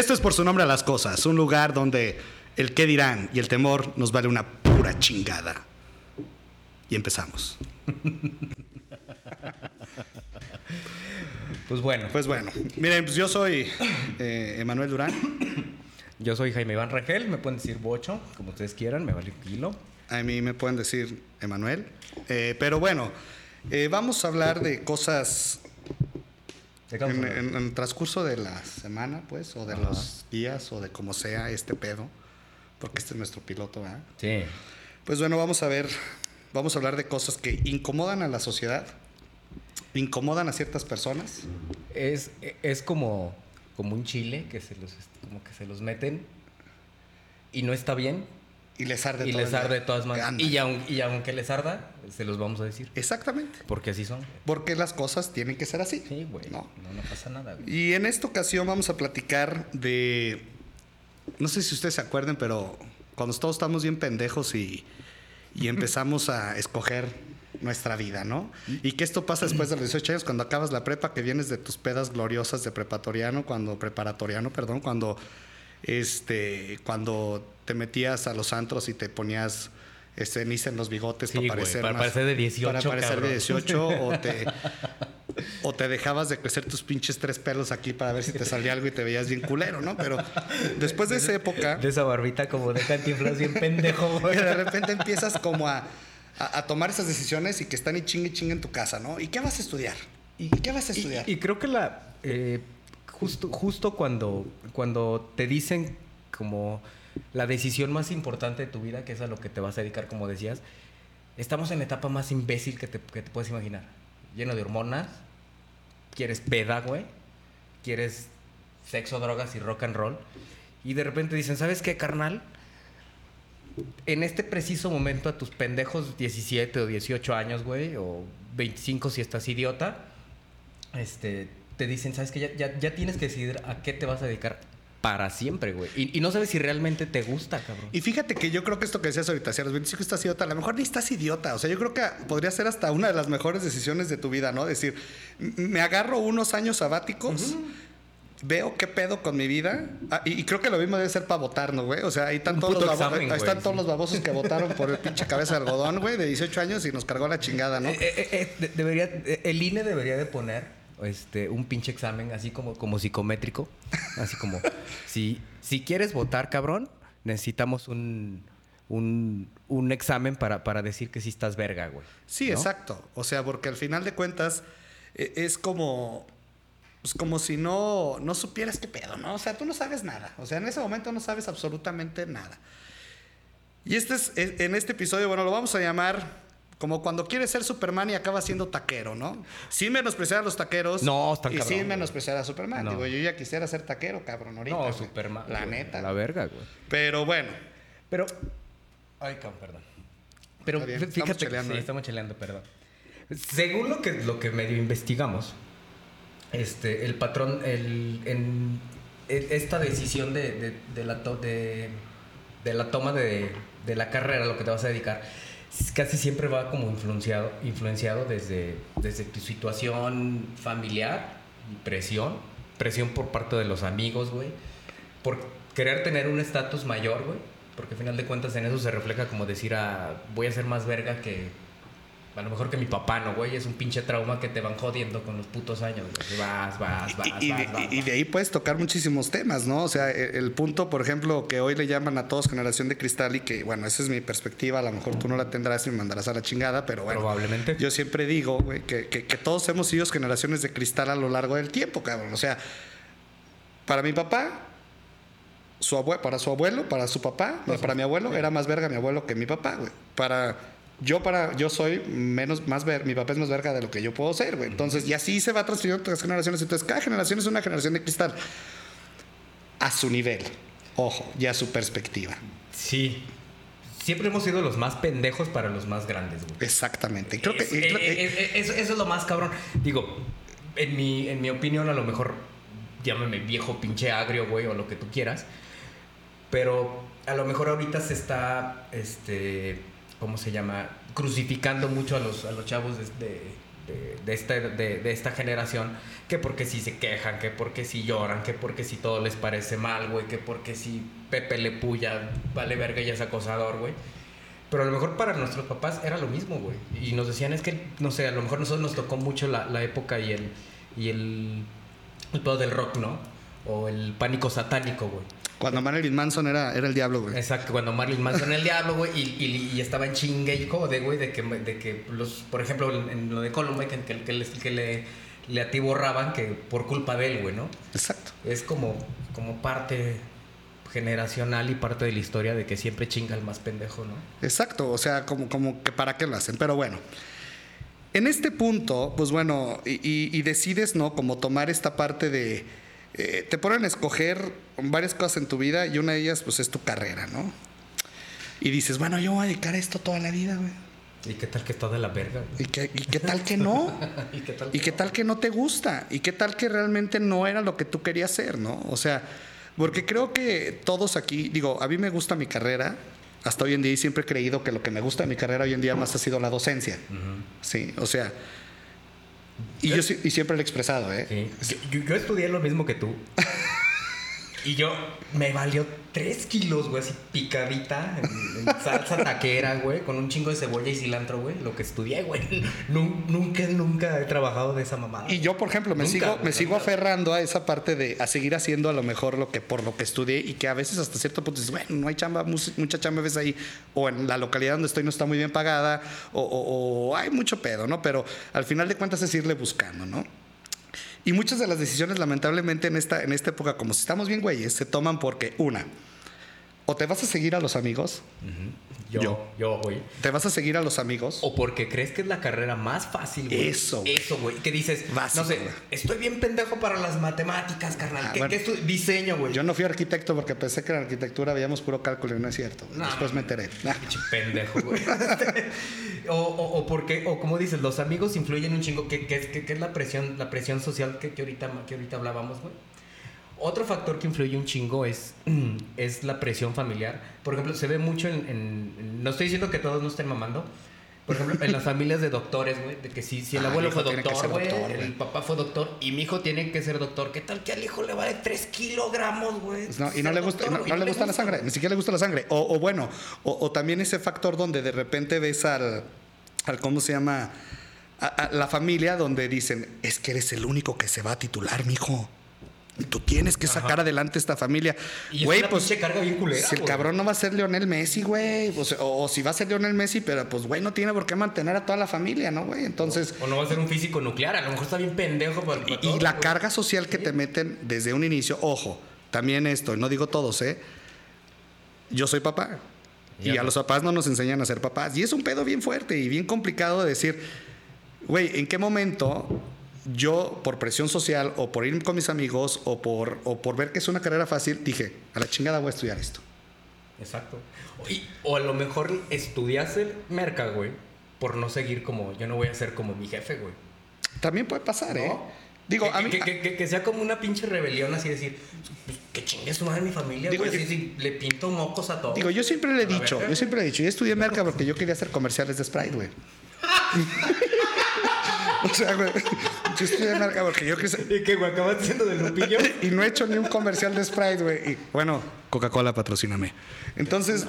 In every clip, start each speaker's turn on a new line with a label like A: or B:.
A: Esto es por su nombre a las cosas, un lugar donde el qué dirán y el temor nos vale una pura chingada. Y empezamos.
B: Pues bueno,
A: Pues bueno, miren, pues yo soy eh, Emanuel Durán.
B: yo soy Jaime Iván Rangel, me pueden decir Bocho, como ustedes quieran, me vale un kilo.
A: A mí me pueden decir Emanuel. Eh, pero bueno, eh, vamos a hablar de cosas
B: ¿De qué vamos
A: en, el transcurso de la semana, pues, o de
B: Ajá.
A: los días, o de como sea este pedo. Porque este es nuestro piloto, ¿verdad?
B: Sí.
A: Pues bueno, vamos a ver, vamos a hablar de cosas que incomodan a la sociedad, incomodan a ciertas personas.
B: Es, es como, como un chile que se los, como que se los meten y no está bien
A: Y les arde
B: y
A: todo
B: les arde de todas maneras. Y, y aunque les arda, se los vamos a decir.
A: Exactamente.
B: Porque así son.
A: Porque las cosas tienen que ser así.
B: Sí, güey.
A: ¿no?
B: No, no pasa nada, güey.
A: Y en esta ocasión vamos a platicar de. No sé si ustedes se acuerden, pero cuando todos estamos bien pendejos y, y empezamos a escoger nuestra vida, ¿no? Y que esto pasa después de los 18 años, cuando acabas la prepa, que vienes de tus pedas gloriosas de preparatoriano, cuando preparatoriano, perdón, cuando este cuando te metías a los antros y te ponías este, ceniza en los bigotes
B: Sí,
A: para parecer
B: para
A: más-
B: parecer de 18,
A: para parecer
B: cabrón.
A: de 18 o te o te dejabas de crecer tus pinches tres pelos aquí para ver si te salía algo y te veías bien culero, ¿no? Pero después de esa época,
B: De esa barbita como de cantinflas bien pendejo, güey.
A: de repente empiezas como a, a- a tomar esas decisiones y que están y chingue y chingue en tu casa, ¿no? ¿Y qué vas a estudiar? ¿Y qué vas a estudiar?
B: Y, y creo que la eh, justo, justo cuando, cuando te dicen como la decisión más importante de tu vida, que es a lo que te vas a dedicar, como decías, estamos en la etapa más imbécil que te, que te puedes imaginar. Lleno de hormonas, quieres peda, güey, quieres sexo, drogas y rock and roll. Y de repente dicen, ¿sabes qué, carnal? En este preciso momento a tus pendejos 17 o 18 años, güey, o 25 si estás idiota, este, te dicen, ¿sabes qué? Ya, ya, ya tienes que decidir a qué te vas a dedicar para siempre, güey. Y, y no sabes si realmente te gusta, cabrón.
A: Y fíjate que yo creo que esto que decías ahorita, si a los 25 estás idiota, a lo mejor ni estás idiota. O sea, yo creo que podría ser hasta una de las mejores decisiones de tu vida, ¿no? Decir, me agarro unos años sabáticos, veo qué pedo con mi vida. Ah, y, y creo que lo mismo debe ser para votar, ¿no, güey? O sea, ahí están, todos los,
B: examen,
A: ahí
B: güey,
A: están
B: sí.
A: todos los babosos que votaron por el pinche cabeza de algodón, güey, de 18 años y nos cargó la chingada, ¿no?
B: Eh, eh, eh, de- debería, el INE debería de poner este, un pinche examen así como, como psicométrico. Así como, si, si quieres votar, cabrón, necesitamos un, un, un examen para, para decir que sí estás verga, güey.
A: Sí,
B: ¿no?
A: exacto. O sea, porque al final de cuentas eh, es como. Pues como si no, no supieras qué pedo, ¿no? O sea, tú no sabes nada. O sea, en ese momento no sabes absolutamente nada. Y este es, es- en este episodio, bueno, lo vamos a llamar como cuando quieres ser Superman y acaba siendo taquero, ¿no? Sin menospreciar a los taqueros.
B: No, están
A: Y
B: cabrón,
A: sin menospreciar a Superman.
B: No.
A: Digo, yo ya quisiera ser taquero, cabrón, ahorita.
B: No,
A: güey.
B: Superman.
A: La
B: güey,
A: neta.
B: La verga, güey.
A: Pero bueno.
B: Pero. Ay, cabrón, perdón. Pero
A: Está bien,
B: fí-
A: estamos
B: fíjate
A: cheleando,
B: sí,
A: ¿eh?
B: estamos cheleando, perdón. Según lo que, lo que medio investigamos, este, el patrón, el, en, e- esta decisión de, de- de la, to- de, de la toma de, de la carrera, lo que te vas a dedicar, casi siempre va como influenciado, influenciado desde, desde tu situación familiar presión, presión por parte de los amigos, güey, por querer tener un estatus mayor, güey, porque al final de cuentas en eso se refleja como decir, ah, voy a ser más verga que, a lo mejor que mi papá, ¿no, güey? Es un pinche trauma que te van jodiendo con los putos años, güey. Vas, vas, vas,
A: Y, y
B: vas, vas,
A: y de ahí puedes tocar muchísimos temas, ¿no? O sea, e- el, punto, por ejemplo, que hoy le llaman a todos generación de cristal y que, bueno, esa es mi perspectiva, a lo mejor tú no la tendrás y me mandarás a la chingada, pero bueno.
B: Probablemente.
A: Yo siempre digo, güey, que, que- que todos hemos sido generaciones de cristal a lo largo del tiempo, cabrón. O sea, para mi papá, su abue- para su abuelo, para su papá, para mi abuelo, era más verga mi abuelo que mi papá, güey. Para yo para yo soy menos más ver, mi papá es más verga de lo que yo puedo ser, güey. Entonces, y así se va transfiriendo a otras generaciones. Entonces, cada generación es una generación de cristal a su nivel. Ojo, y a su perspectiva.
B: Sí. Siempre hemos sido los más pendejos para los más grandes, güey.
A: Exactamente. Creo que
B: Es- eh, eh, eh, eso, eso es lo más cabrón. Digo, en mi, en mi opinión, a lo mejor llámame viejo pinche agrio, güey, o lo que tú quieras. Pero a lo mejor ahorita se está, este, ¿cómo se llama? Crucificando mucho a los, a los chavos de, de- de, este, de, esta generación, que porque si se quejan, que porque si lloran, que porque si todo les parece mal, güey, que porque si Pepe le puya, vale verga y es acosador, güey. Pero a lo mejor para nuestros papás era lo mismo, güey. Y nos decían, es que, no sé, a lo mejor nosotros nos tocó mucho la, la época y el, y el, el pedo del rock, ¿no? O el pánico satánico, güey.
A: Cuando Marilyn Manson era, era el diablo, güey.
B: Exacto, cuando Marilyn Manson era el diablo, güey, y, y, estaba en chingue y jode, güey, de que, de que los, por ejemplo, en, lo de Columbine, que, que, que, que le, le atiborraban que por culpa de él, güey, ¿no?
A: Exacto.
B: Es como, como parte generacional y parte de la historia de que siempre chinga el más pendejo, ¿no?
A: Exacto, o sea, como, como que para qué lo hacen, pero bueno. En este punto, pues bueno, y, y decides, ¿no? Como tomar esta parte de eh, te ponen a escoger varias cosas en tu vida y una de ellas pues es tu carrera, ¿no? Y dices, bueno, yo voy a dedicar a esto toda la vida, güey.
B: ¿Y qué tal que está de la verga?
A: ¿Y qué, tal que no? ¿Y qué, tal, que, ¿Y qué tal que no te gusta? ¿Y qué tal que realmente no era lo que tú querías ser, no? O sea, porque creo que todos aquí, digo, a mí me gusta mi carrera, hasta hoy en día y siempre he creído que lo que me gusta de mi carrera hoy en día más ha sido la docencia. Sí, o sea, y, yo, y siempre lo he expresado, ¿eh?
B: yo, estudié lo mismo que tú. y yo me valió tres kilos, güey, así picadita en, salsa taquera, güey, con un chingo de cebolla y cilantro, güey, lo que estudié, güey. Nunca, nunca he trabajado de esa mamada.
A: Y yo, por ejemplo, me sigo, me sigo aferrando a esa parte de a seguir haciendo a lo mejor lo que por lo que estudié y que a veces hasta cierto punto dices, bueno, no hay chamba, mucha chamba ves ahí, o en la localidad donde estoy no está muy bien pagada, o, o hay mucho pedo, ¿no? Pero al final de cuentas es irle buscando, ¿no? Y muchas de las decisiones, lamentablemente, en esta, en esta época, como si estamos bien güeyes, se toman porque, una, o te vas a seguir a los amigos.
B: Yo, yo, güey.
A: ¿Te vas a seguir a los amigos?
B: O porque crees que es la carrera más fácil, güey.
A: Eso.
B: Eso, güey. Que dices, no sé, estoy bien pendejo para las matemáticas, carnal. Ah, ¿Qué, es tu diseño, güey?
A: Yo no fui arquitecto porque pensé que en arquitectura veíamos puro cálculo y no es cierto. Después me enteré.
B: Pendejo, güey. o, o, porque, o como dices, los amigos influyen un chingo. ¿Qué, es la presión, la presión social que, ahorita, que ahorita hablábamos, güey? Otro factor que influye un chingo es, es la presión familiar. Por ejemplo, se ve mucho en, No estoy diciendo que todos no estén mamando. Por ejemplo, en las familias de doctores, güey, de que si, si el abuelo fue doctor, güey, el papá fue doctor y mi hijo tiene que ser doctor, ¿qué tal que al hijo le vale 3 kilogramos, güey?
A: Pues no, y no le gusta, no, le gusta la sangre, ni siquiera le gusta la sangre. O, bueno, o, también ese factor donde de repente ves al, al ¿cómo se llama? A, la familia donde dicen, es que eres el único que se va a titular, mijo. Tú tienes que sacar adelante esta familia.
B: Güey, pues. Carga bien culera,
A: si el cabrón no va a ser Lionel Messi, güey. o, si va a ser Lionel Messi, pero pues, güey, no tiene por qué mantener a toda la familia, ¿no, güey? Entonces.
B: O, no va a ser un físico nuclear. A lo mejor está bien pendejo.
A: y, la carga social que te meten desde un inicio. Ojo, también esto, no digo todos, ¿eh? Yo soy papá. y a los papás no nos enseñan a ser papás. Y es un pedo bien fuerte y bien complicado de decir, güey, ¿en qué momento yo, por presión social o por ir con mis amigos o por, o por ver que es una carrera fácil, dije, a la chingada voy a estudiar esto.
B: Exacto. o a lo mejor estudiaste merca, güey, por no seguir como, yo no voy a ser como mi jefe, güey.
A: También puede pasar, ¿eh? Digo,
B: que,
A: a mí,
B: que, sea como una pinche rebelión, así decir, pues, que chingue su madre mi familia, digo, güey, le pinto mocos a todos.
A: Digo, yo siempre le he dicho, yo siempre le he dicho, yo estudié merca porque yo quería hacer comerciales de Sprite, güey. O sea, güey, yo estoy de marca porque yo quise.
B: ¿Y qué, güey? ¿Acabas siendo de Lupillo?
A: y no he hecho ni un comercial de Sprite, güey. Y bueno, Coca-Cola patrocíname. Entonces.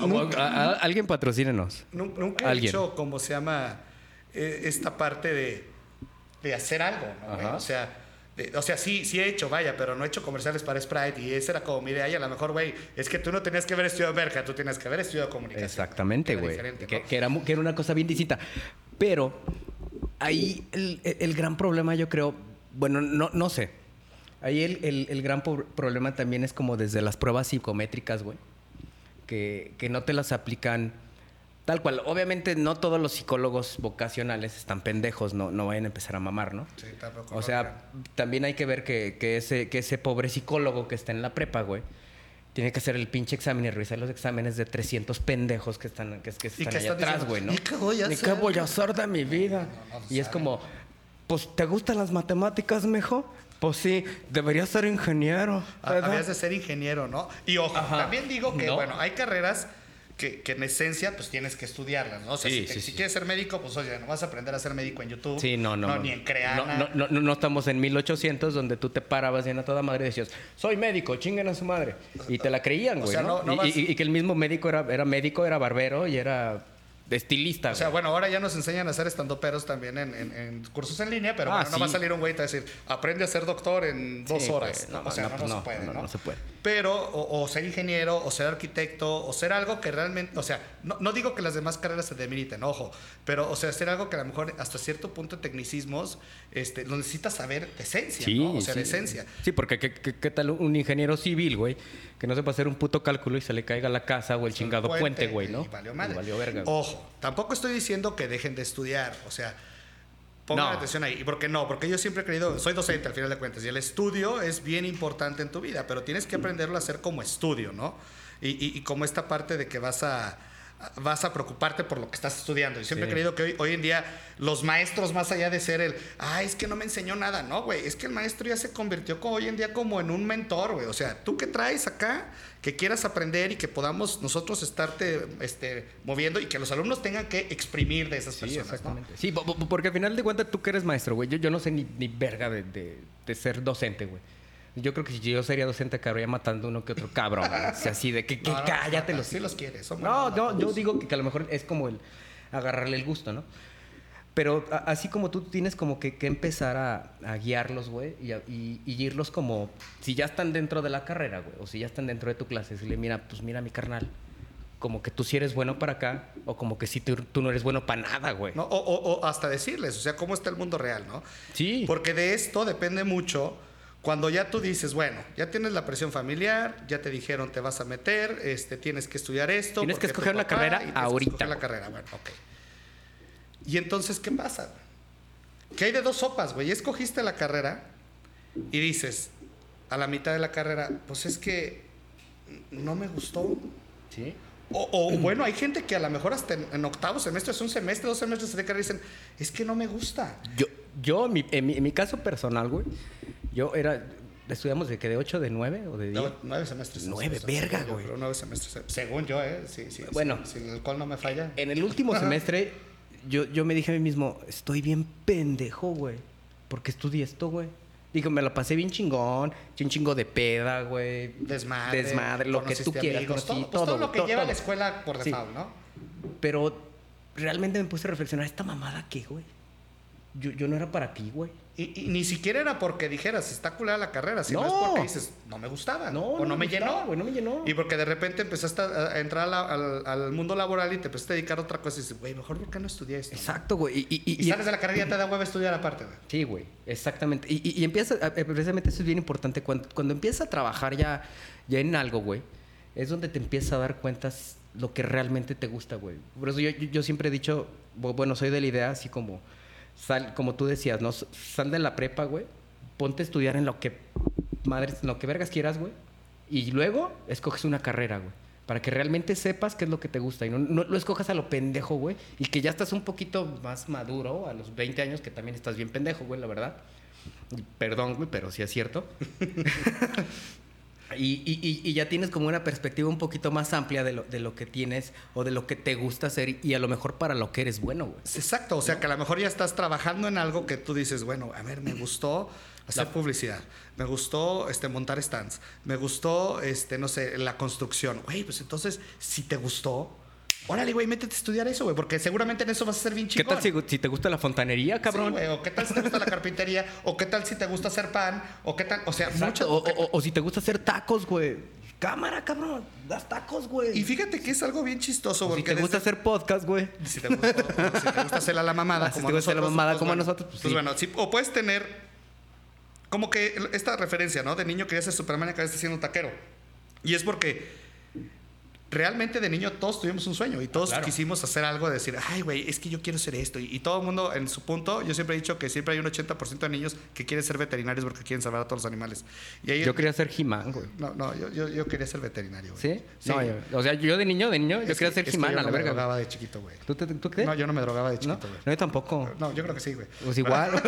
B: alguien patrocínenos.
A: Nunca he hecho, como se llama, eh, esta parte de, de hacer algo, ¿no? O sea. o sea, sí, sí he hecho, vaya, pero no he hecho comerciales para Sprite y esa era como mi idea y a lo mejor, güey, es que tú no tenías que haber estudiado merca, tú tenías que haber estudiado comunicación.
B: Exactamente, güey. Que, que, era, que era una cosa bien distinta. Pero ahí el, gran problema yo creo, bueno, no, no sé. Ahí el, gran problema también es como desde las pruebas psicométricas, güey. Que, no te las aplican tal cual. Obviamente no todos los psicólogos vocacionales están pendejos, no, no vayan a empezar a mamar, ¿no? Sí, tampoco. O sea, también hay que ver que, ese, que ese pobre psicólogo que está en la prepa, güey, tiene que hacer el pinche examen y revisar los exámenes de 300 pendejos que están, que, que están allá atrás, güey, ¿no? ¿Y
A: qué voy a
B: hacer? qué voy a hacer de mi vida? y es como, pues, ¿te gustan las matemáticas, mejor? Pues sí, deberías ser ingeniero.
A: Deberías de ser ingeniero, ¿no? Y ojo, también digo que, bueno, hay carreras que, que en esencia pues tienes que estudiarlas, ¿no? O sea,
B: Sí,
A: si, te-
B: sí,
A: si
B: sí.
A: quieres ser médico, pues oye, no vas a aprender a ser médico en YouTube.
B: Sí, no, no.
A: ni en Creana.
B: No, no, no, no estamos en 1800 donde tú te parabas bien a toda madre y decías, soy médico, chinguen a su madre. Y te la creían,
A: O
B: güey.
A: sea,
B: ¿no?
A: no- no
B: Y-
A: vas-
B: y, y que el mismo médico era, era médico, era barbero y era estilista.
A: O sea,
B: güey.
A: bueno, ahora ya nos enseñan a hacer estandoperos también en, en- en cursos en línea, pero
B: Ah,
A: bueno, no va a
B: sí.
A: salir un güey y te va a decir, aprende a ser doctor en dos
B: Sí,
A: horas.
B: güey,
A: ¿no? o sea, no,
B: pues
A: no se puede,
B: no.
A: Pero, o, o ser ingeniero, o ser arquitecto, o ser algo que realmente, o sea, no, digo que las demás carreras se demeriten, ojo, pero, o sea, ser algo que a lo mejor hasta cierto punto de tecnicismos, este, lo necesitas saber de esencia, ¿no? O sea, de
B: sí.
A: esencia.
B: Sí, porque ¿qué, qué, qué tal un ingeniero civil, güey? Que no sepa hacer un puto cálculo y se le caiga la casa o el chingado puente, güey, ¿no?
A: Y valió madre.
B: Y valió verga. güey.
A: Ojo, tampoco estoy diciendo que dejen de estudiar, o sea, pongan
B: No.
A: atención ahí. ¿Y por qué no? Porque yo siempre he creído, soy docente al final de cuentas, y el estudio es bien importante en tu vida, pero tienes que aprenderlo a hacer como estudio, ¿no? Y, y- y como esta parte de que vas a vas a preocuparte por lo que estás estudiando. Y siempre
B: Sí.
A: he creído que hoy, hoy en día los maestros, más allá de ser el, ah, es que no me enseñó nada, no, güey, es que el maestro ya se convirtió como hoy en día como en un mentor, güey. O sea, tú que traes acá, que quieras aprender y que podamos nosotros estarte este, moviendo y que los alumnos tengan que exprimir de esas
B: Sí,
A: personas, ¿no?
B: exactamente. Sí, po- po- porque al final de cuentas tú que eres maestro, güey. Yo, yo no sé ni, ni verga de, de- de ser docente, güey. Yo creo que si yo sería docente acabaría matando uno que otro cabrón. O sea, así de que, que
A: No, no,
B: cállate los
A: Sí los quieres. son
B: No, no, yo
A: maestros.
B: digo que, que a lo mejor es como el agarrarle el gusto, ¿no? Pero a- así como tú tienes como que, que empezar a, a guiarlos, güey, y, y- y irlos como, si ya están dentro de la carrera, güey, o si ya están dentro de tu clase, decirle, mira, pues mira mi carnal, como que tú sí eres bueno para acá, o como que sí tú, tú no eres bueno para nada, güey.
A: ¿no? O, o- o hasta decirles, o sea, cómo está el mundo real, ¿no?
B: Sí.
A: Porque de esto depende mucho cuando ya tú dices, bueno, ya tienes la presión familiar, ya te dijeron te vas a meter, este, tienes que estudiar esto.
B: Tienes que escoger una
A: papá,
B: carrera
A: y que
B: ahorita,
A: escoger la carrera, bueno, ok. Y entonces, ¿qué pasa? Que hay de dos sopas, güey. Escogiste la carrera y dices, a la mitad de la carrera, pues es que no me gustó.
B: Sí.
A: O, o, bueno, hay gente que a lo mejor hasta en, en octavo semestre, es un semestre, dos semestres de carrera dicen, es que no me gusta.
B: Yo, yo en, mi, en mi- en mi caso personal, güey, yo era, estudiamos de que de 8, de 9 o de 10.
A: No, nueve semestres.
B: Nueve,
A: semestres,
B: verga,
A: yo
B: güey.
A: creo nueve semestres. Según yo, ¿eh? Sí, sí,
B: Bueno.
A: Si, si el alcohol no me falla.
B: En el último semestre, yo, yo me dije a mí mismo, estoy bien pendejo, güey. ¿Por qué estudié esto, güey? Digo, me lo pasé bien chingón, un chingo de peda, güey.
A: Desmadre.
B: Desmadre, lo que tú quieras.
A: amigos,
B: conocí
A: todo, pues todo lo
B: güey,
A: que
B: todo,
A: lleva la
B: todo.
A: escuela por
B: Sí.
A: default, ¿no?
B: Pero realmente me puse a reflexionar, ¿esta mamada qué, güey? Yo, yo no era para ti, güey.
A: Y, y ni siquiera era porque dijeras, está culada la carrera, sino
B: No.
A: es porque dices, no me gustaba.
B: No,
A: o
B: no
A: no,
B: me
A: me
B: gustaba,
A: llenó.
B: güey, no me llenó.
A: Y porque de repente empezaste a, entrar a la- al, al mundo laboral y te empezaste a dedicar a otra cosa y dices, güey, mejor ¿por qué no estudié esto?
B: Exacto, güey. Y, y-
A: sales de la carrera y ya te da hueva estudiar aparte, güey.
B: Sí, güey, exactamente. Y, empieza, eh, precisamente eso es bien importante, cuando, cuando empiezas a trabajar ya, ya en algo, güey, es donde te empiezas a dar cuentas lo que realmente te gusta, güey. Por eso yo, yo, siempre he dicho, bu- bueno, soy de la idea así como, sal, como tú decías, ¿no? Sal de la prepa, güey, ponte a estudiar en lo que, madres, en lo que vergas quieras, güey, y luego escoges una carrera, güey. Para que realmente sepas qué es lo que te gusta y no, no lo escojas a lo pendejo, güey. Y que ya estás un poquito más maduro a los 20 años, que también estás bien pendejo, güey, la verdad. Perdón, güey, pero sí es cierto. y, y- ya tienes como una perspectiva un poquito más amplia de lo, de lo que tienes o de lo que te gusta hacer y a lo mejor para lo que eres bueno, güey.
A: Exacto, o sea que a lo mejor ya estás trabajando en algo que tú dices, bueno, a ver, me gustó hacer publicidad, me gustó este, montar stands, me gustó, este, no sé, la construcción. Güey, pues entonces, si te gustó, órale, güey, métete a estudiar eso, güey, porque seguramente en eso vas a ser bien
B: ¿Qué
A: chingón.
B: tal si, si te gusta la fontanería,
A: Sí,
B: cabrón?
A: güey, o qué tal si te gusta la carpintería, o qué tal si te gusta hacer pan, o qué tal, o sea, muchas...
B: o, o- o si te gusta hacer tacos, güey. Cámara, cabrón. Das tacos, güey.
A: Y fíjate que es algo bien chistoso,
B: O si te gusta
A: desde-
B: hacer podcast, güey.
A: Si te gusta, si te gusta hacerla la mamada,
B: Ah, si
A: como
B: te
A: a
B: gusta la
A: nosotros,
B: mamada
A: pues
B: como a nosotros, pues
A: pues
B: sí.
A: bueno, sí, o puedes tener como que esta referencia, ¿no? De niño quería ser Superman y acabaste siendo un taquero. Y es porque realmente de niño todos tuvimos un sueño y todos
B: claro.
A: quisimos hacer algo de decir, ay, güey, es que yo quiero ser esto. Y, y todo el mundo en su punto, yo siempre he dicho que siempre hay un 80% de niños que quieren ser veterinarios porque quieren salvar a todos los animales. Y ahí,
B: Yo quería ser He-Man, güey.
A: No, no, yo, yo, yo quería ser veterinario. güey.
B: ¿Sí? No, yo- o sea, yo de niño, de niño, yo
A: Es
B: quería
A: que-
B: ser
A: que yo
B: a
A: no
B: la
A: me
B: verga.
A: drogaba de chiquito, güey.
B: ¿Tú, te- tú qué?
A: No, yo no me drogaba de
B: ¿No?
A: chiquito, güey.
B: No, yo tampoco.
A: No, yo creo que sí, güey.
B: Pues igual.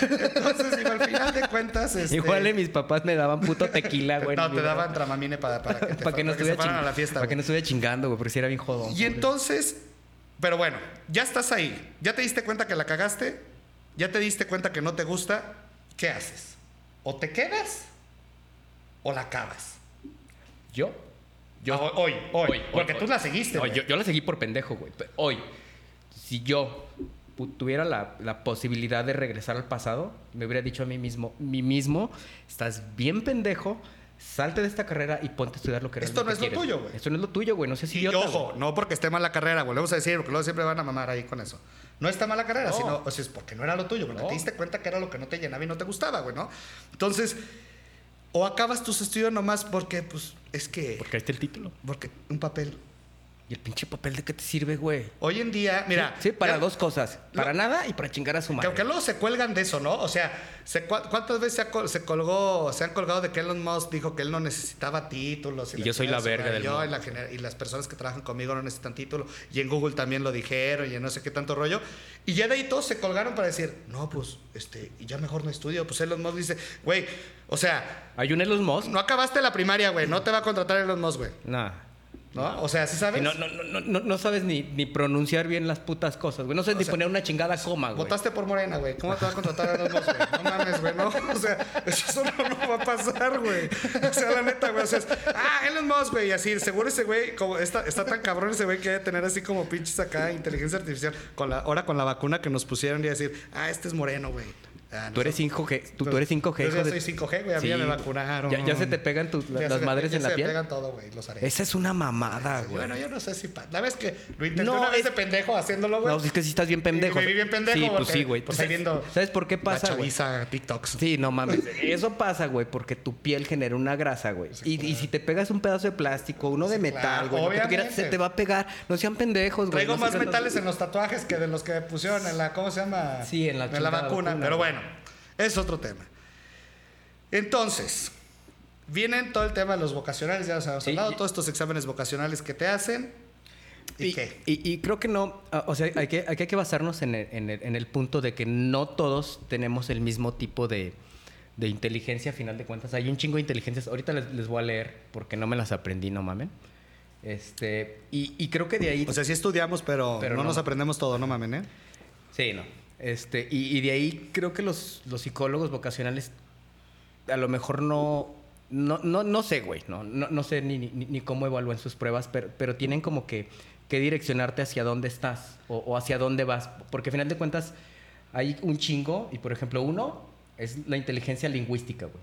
A: Entonces, digo, al final de cuentas. Este...
B: Igual mis papás me daban puto tequila, güey.
A: no, te daban tramamine para, para que, te,
B: para que no estuviera
A: a la fiesta.
B: Para que no estuviera chingando, güey, porque si era bien jodón.
A: Y entonces, pero bueno, ya estás ahí. Ya te diste cuenta que la cagaste. Ya te diste cuenta que no te gusta. ¿Qué haces? ¿O te quedas? ¿O la acabas?
B: ¿Yo? Yo,
A: Ah, hoy, hoy,
B: hoy,
A: porque
B: hoy,
A: tú
B: hoy.
A: la seguiste. Güey.
B: yo, yo la seguí por pendejo, güey. Hoy, si yo tuviera la, la posibilidad de regresar al pasado, me hubiera dicho a mí mismo, mí mismo, estás bien pendejo, salte de esta carrera y ponte a estudiar lo que
A: Esto no es lo
B: quieres.
A: tuyo, güey.
B: Esto no es lo tuyo, güey. No seas
A: Y
B: idiota.
A: ojo,
B: güey.
A: no porque esté mal la carrera, volvemos a decir, porque luego siempre van a mamar ahí con eso. No está mal la carrera,
B: No.
A: sino, o sea, es porque no era lo tuyo, porque
B: No.
A: te diste cuenta que era lo que no te llenaba y no te gustaba, güey, ¿no? Entonces, o acabas tus estudios nomás porque, pues, es que,
B: Porque ahí está el título.
A: porque un papel.
B: ¿Y el pinche papel de qué te sirve, güey?
A: Hoy en día, mira.
B: Sí, para
A: ya-
B: dos cosas. Para
A: Lo-
B: nada y para chingar a su
A: Que
B: madre.
A: aunque luego se cuelgan de eso, ¿no? O sea, se ¿cuántas veces se, ha col- se colgó, se han colgado de que Elon Musk dijo que él no necesitaba títulos?
B: Y yo soy la verga del
A: yo
B: mundo.
A: y, la y las personas que trabajan conmigo no necesitan título. Y en Google también lo dijeron y en no sé qué tanto rollo. Y ya de ahí todos se colgaron para decir, no, pues, este, y ya mejor no estudio. Pues Elon Musk dice, güey, o sea,
B: ¿Hay un Elon Musk?
A: no acabaste la primaria, güey, no te va a contratar Elon Musk, güey.
B: Nah.
A: ¿No? O sea, ¿sí sabes?
B: No, no, no, no, no sabes ni, ni pronunciar bien las putas cosas, güey. No sabes
A: O
B: ni
A: sea,
B: poner una chingada coma, güey.
A: Votaste por Morena, güey. ¿Cómo te va a contratar a los dos, güey? No mames, güey, no. O sea, eso no, no va a pasar, güey. O sea, la neta, güey. O sea, es, ah, Elon Musk, güey. Y así, seguro ese güey, como está, está tan cabrón ese güey que debe tener así como pinches acá, inteligencia artificial. Con la, ahora con la vacuna que nos pusieron y decir, ah, este es moreno, güey. Ah,
B: Tú eres 5G, tú, tú eres 5G,
A: Yo ya soy 5G, güey. A mí ya
B: Sí.
A: me vacunaron.
B: Ya, ya se te pegan tus-
A: Ya
B: las
A: se-
B: madres
A: ya
B: en la
A: se
B: piel.
A: pegan todo, güey. Los haré.
B: Esa es una mamada, güey.
A: Bueno, yo no sé si... pa- La vez que lo intenté
B: No,
A: una vez
B: es-
A: de pendejo haciéndolo, güey.
B: No, es que sí estás bien pendejo.
A: Y me vi bien pendejo
B: Sí, pues sí, güey.
A: pues, ahí viendo
B: ¿Sabes por qué pasa,
A: La chaviza TikToks.
B: Sí, no mames. Eso pasa, güey, porque tu piel genera una grasa, güey. y, y si te pegas un pedazo de plástico, uno de metal, güey, quieras, se te va a pegar. No sean pendejos, güey.
A: Traigo más metales en los tatuajes que de los que pusieron en la, ¿cómo se llama?
B: Sí, en la
A: vacuna. Pero bueno, es otro tema. Entonces, vienen todo el tema de los vocacionales, ya habíamos
B: Sí,
A: hablado, todos estos exámenes vocacionales que te hacen. ¿Y,
B: Y,
A: qué?
B: y- y creo que no, ah, o sea, hay que, hay que basarnos en el, en el- en el punto de que no todos tenemos el mismo tipo de, de inteligencia, a final de cuentas. Hay un chingo de inteligencias. Ahorita les, les voy a leer porque no me las aprendí, no mamen. Este, y, y creo que de ahí...
A: O sea, sí estudiamos, pero,
B: Pero
A: no,
B: no.
A: nos aprendemos todo, no mamen, ¿eh?
B: Sí, no. Este, y, y de ahí creo que los, los psicólogos vocacionales a lo mejor no. No, no, no sé, güey. No, no, no sé ni, ni, ni cómo evalúan sus pruebas, pero, pero tienen como que, que direccionarte hacia dónde estás o, o hacia dónde vas. Porque al final de cuentas hay un chingo, y por ejemplo, uno es la inteligencia lingüística, güey.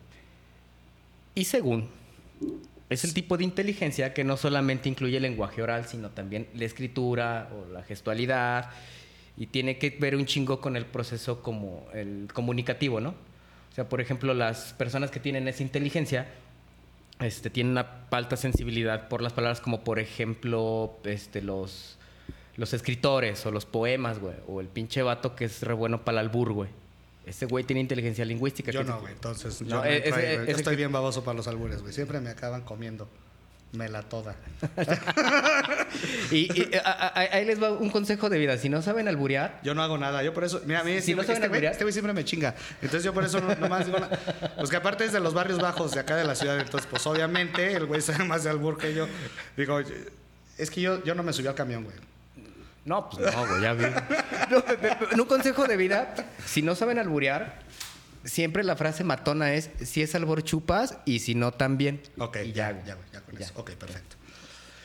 B: Y según, es el tipo de inteligencia que no solamente incluye el lenguaje oral, sino también la escritura o la gestualidad. Y tiene que ver un chingo con el proceso como el comunicativo, ¿no? O sea, por ejemplo, las personas que tienen esa inteligencia este, tienen una alta sensibilidad por las palabras, como por ejemplo este, los, los escritores o los poemas, güey. O el pinche vato que es re bueno para el albur, güey. Ese güey tiene inteligencia lingüística.
A: Yo no, güey. Entonces,
B: No,
A: yo, no
B: e-
A: ahí,
B: ese-
A: güey. Yo estoy bien baboso para los albures, güey. Siempre me acaban comiendo. Me la toda.
B: Y, y, a- a- a- ahí les va un consejo de vida. Si no saben alburear,
A: Yo no hago nada. Yo por eso. Mira, a mí
B: Si
A: siempre-
B: no saben
A: este, güey,
B: alburear.
A: este güey siempre me chinga. Entonces yo por eso no, nomás digo. nada. Pues que aparte es de los barrios bajos de acá de la ciudad. Entonces, pues obviamente el güey sabe más de albur que yo. Digo, es que yo, yo no me subí al camión, güey.
B: No, pues no, güey, ya vi. No, un consejo de vida, si no saben alburear, siempre la frase matona es, si es albor chupas y si no también.
A: Ok,
B: Y
A: ya, ya, güey, ya con
B: Ya.
A: eso. Ok, perfecto.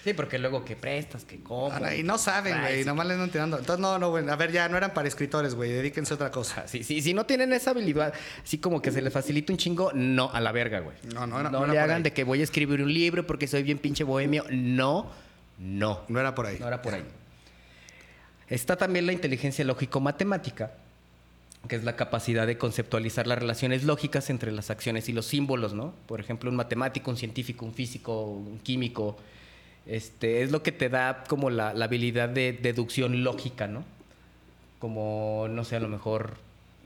B: Sí, porque luego que prestas, que.
A: Ah, y no saben, güey. Nomás les andan tirando. Entonces, no, no, güey. A ver, ya no eran para escritores, güey. Dedíquense a otra cosa.
B: Ah, sí, sí, si no tienen esa habilidad, así como que se les facilita un chingo, no, a la verga, güey.
A: No, no era-
B: No
A: no
B: le hagan
A: ahí.
B: de que voy a escribir un libro porque soy bien pinche bohemio. No, no.
A: No era por ahí.
B: No era por ahí. Está también la inteligencia lógico-matemática, que es la capacidad de conceptualizar las relaciones lógicas entre las acciones y los símbolos, ¿no? Por ejemplo, un matemático, un científico, un físico, un químico, este, es lo que te da como la, la habilidad de deducción lógica, ¿no? Como, no sé, a lo mejor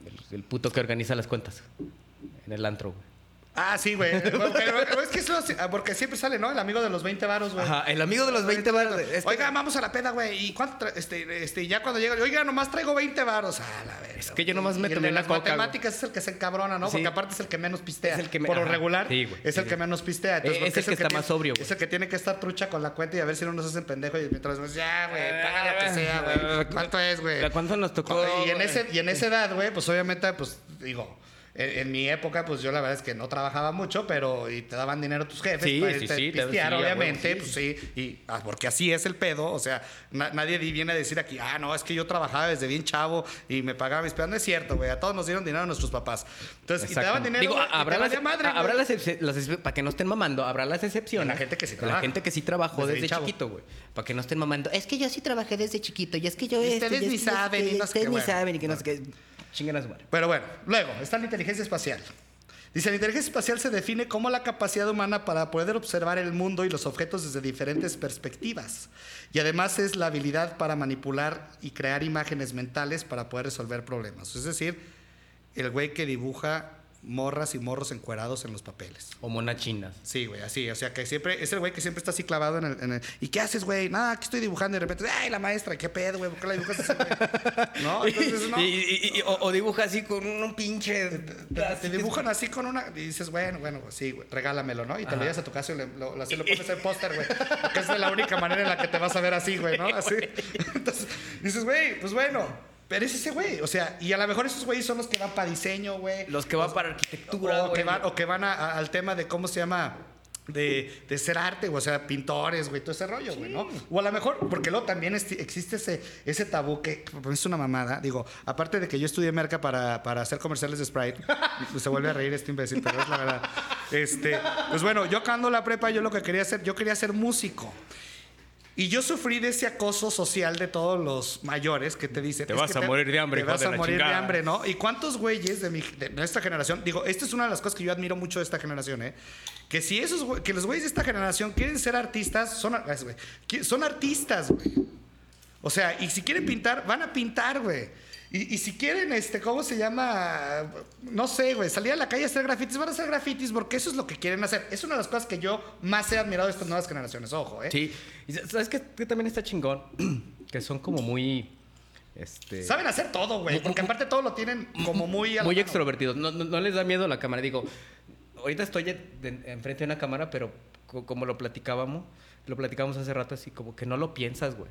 B: el, el puto que organiza las cuentas en el antro, güey.
A: Ah, sí, güey. Porque, es que eso, ah, porque siempre sale, ¿no? El amigo de los 20 varos, güey.
B: Ajá, el amigo de los 20 varos. Este-
A: Oiga, vamos a la peda, güey. ¿Y cuánto? Este, este, ya cuando llega, oiga, nomás traigo 20 varos. Ah, la verga.
B: Es que yo nomás me
A: Y
B: tomé una
A: las
B: coca, güey.
A: matemáticas es el que se encabrona, ¿no?
B: Sí.
A: Porque aparte es el que menos pistea.
B: Es el que me-
A: Por lo regular,
B: Sí, güey.
A: es el
B: Sí,
A: que menos pistea. Entonces,
B: Eh, es el que está más sobrio, güey.
A: Es el que tiene que estar trucha con la cuenta y a ver si no nos hacen pendejo. Y mientras, pues, ya, güey, paga lo que sea, güey. ¿Cuánto es, güey?
B: ¿Cuánto nos tocó?
A: Y en, ese, y en esa edad, güey, pues obviamente, pues digo, en, en mi época, pues yo la verdad es que no trabajaba mucho, pero y te daban dinero tus jefes
B: Sí,
A: para
B: sí,
A: irte
B: sí, te-
A: pistear, obviamente, pues sí, y ah, porque así es el pedo, o sea, na- nadie di- viene a decir aquí, ah, no, es que yo trabajaba desde bien chavo y me pagaba mis pedos, no es cierto, güey, a todos nos dieron dinero a nuestros papás. Entonces, y te daban dinero,
B: Digo,
A: güey, y
B: habrá,
A: te
B: las,
A: valía madre,
B: habrá las, las para que no estén mamando, habrá las excepciones.
A: La gente que sí
B: De
A: trabaja.
B: La gente que sí trabajó
A: Desde
B: chiquito, güey. Para que no estén mamando. Es que yo sí trabajé desde chiquito y es que yo
A: Y ustedes
B: y es
A: ni
B: que
A: saben, y no sé
B: ustedes
A: qué,
B: ni
A: bueno.
B: saben y que no sé qué. Chinguen a su.
A: Pero bueno, luego está la inteligencia espacial. Dice, la inteligencia espacial se define como la capacidad humana para poder observar el mundo y los objetos desde diferentes perspectivas. Y además es la habilidad para manipular y crear imágenes mentales para poder resolver problemas. Es decir, el güey que dibuja morras y morros encuerados en los papeles.
B: O monas chinas.
A: Sí, güey, así. O sea, que siempre, es el güey que siempre está así clavado en el, en el- ¿Y qué haces, güey? Nada, aquí estoy dibujando y de repente, ¡ay, la maestra! ¿Qué pedo, güey? ¿Por qué la dibujas así, güey? ¿No? Entonces, no.
B: Y- y- y- o, o dibuja así con un pinche.
A: Te, te dibujan así con una. Y dices, bueno, bueno, pues sí, güey, regálamelo, ¿no? Y te lo llevas a tu casa y le- lo, lo- así lo pones en póster, güey. Porque es la única manera en la que te vas a ver así, güey, ¿no? Así. Entonces, dices, güey, pues bueno. Pero es ese güey. O sea, y a lo mejor esos güeyes son los que van para diseño, güey.
B: Los que van para arquitectura,
A: O que
B: güey.
A: van, o que van a- a- al tema de cómo se llama. De, de ser arte, güey, o sea, pintores, güey, todo ese rollo, güey, ¿no? O a lo mejor, porque luego también esti- existe ese, ese tabú que pues, es una mamada. Digo, aparte de que yo estudié merca para, para hacer comerciales de Sprite, pues, se vuelve a reír este imbécil, pero es la verdad. Este, pues bueno, yo acabando la prepa, yo lo que quería hacer, yo quería ser músico. Y yo sufrí de ese acoso social de todos los mayores que te dicen.
B: Te
A: "Es
B: vas a morir de hambre,
A: Te vas a morir de
B: chingada".
A: hambre, ¿no? ¿Y cuántos güeyes de, mi, de nuestra generación? Digo, esta es una de las cosas que yo admiro mucho de esta generación, ¿eh? Que si esos, que los güeyes de esta generación quieren ser artistas, son, qui- son artistas, güey. O sea, y si quieren pintar, van a pintar, güey. Y, y si quieren, este, ¿cómo se llama? No sé, güey, salir a la calle a hacer grafitis, van a hacer grafitis porque eso es lo que quieren hacer. Es una de las cosas que yo más he admirado de estas nuevas generaciones, ojo, ¿eh?
B: Sí. Y sa- ¿Sabes qué, qué también está chingón? que son como muy. Este.
A: Saben hacer todo, güey, porque aparte todo lo tienen como muy...
B: muy
A: mano.
B: extrovertidos. No, no, no les da miedo la cámara. Digo, ahorita estoy enfrente de una cámara, pero co- como lo platicábamos, lo platicábamos hace rato, así como que no lo piensas, güey.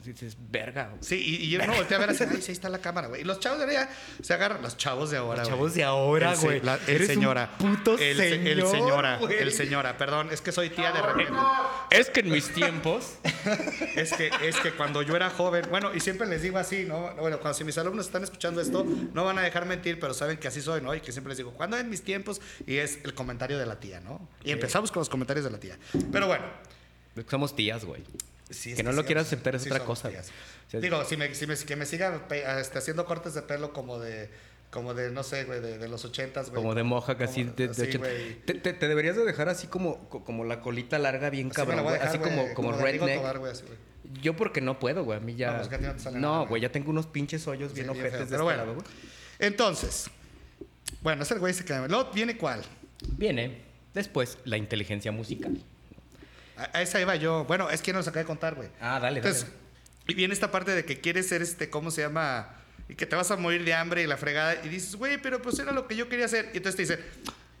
B: Así dices, verga. güey".
A: Sí, y, y yo no volteé a ver así, ay, sí, ahí está la cámara, güey. Y los chavos de ahora ya se agarran, los chavos de ahora,
B: Los
A: güey.
B: chavos de ahora,
A: El
B: güey.
A: la- El,
B: Eres un
A: señora.
B: puto
A: el, se- El
B: señor,
A: señora,
B: güey.
A: el señora, perdón, es que soy tía de repente.
B: Es que en mis tiempos.
A: Es que, es que cuando yo era joven, bueno, y siempre les digo así, ¿no? Bueno, cuando si mis alumnos están escuchando esto, no van a dejar mentir, pero saben que así soy, ¿no? Y que siempre les digo, ¿cuándo en mis tiempos? Y es el comentario de la tía, ¿no? Y empezamos con los comentarios de la tía. Pero bueno.
B: Somos tías, güey.
A: Sí,
B: que no lo
A: sí,
B: aceptar es otra cosa.
A: tías.
B: O sea,
A: Digo, si me, si me- que me siga haciendo cortes de pelo como de, como de no sé, güey, de, de los ochentas, güey.
B: Como de moja, casi
A: Como-
B: de, de ochenta. te, te- te deberías de dejar así como, co- como la colita larga, bien
A: Así
B: cabrón.
A: dejar,
B: así como, como,
A: Rigo
B: redneck.
A: Así, güey.
B: Yo porque no puedo, güey. A mí ya.
A: No, pues no
B: güey, ya tengo unos pinches hoyos bien
A: Sí, bien
B: ojetes de
A: pero
B: este
A: bueno.
B: güey.
A: Entonces, bueno, ese güey se queda. Luego viene cuál.
B: Viene después la inteligencia musical.
A: A, a esa iba yo. Bueno, es que no los acabé de contar, güey.
B: Ah, dale,
A: Entonces,
B: dale.
A: y viene esta parte de que quieres ser este, ¿cómo se llama? Y que te vas a morir de hambre y la fregada. Y dices, güey, pero pues era lo que yo quería hacer. Y entonces te dicen,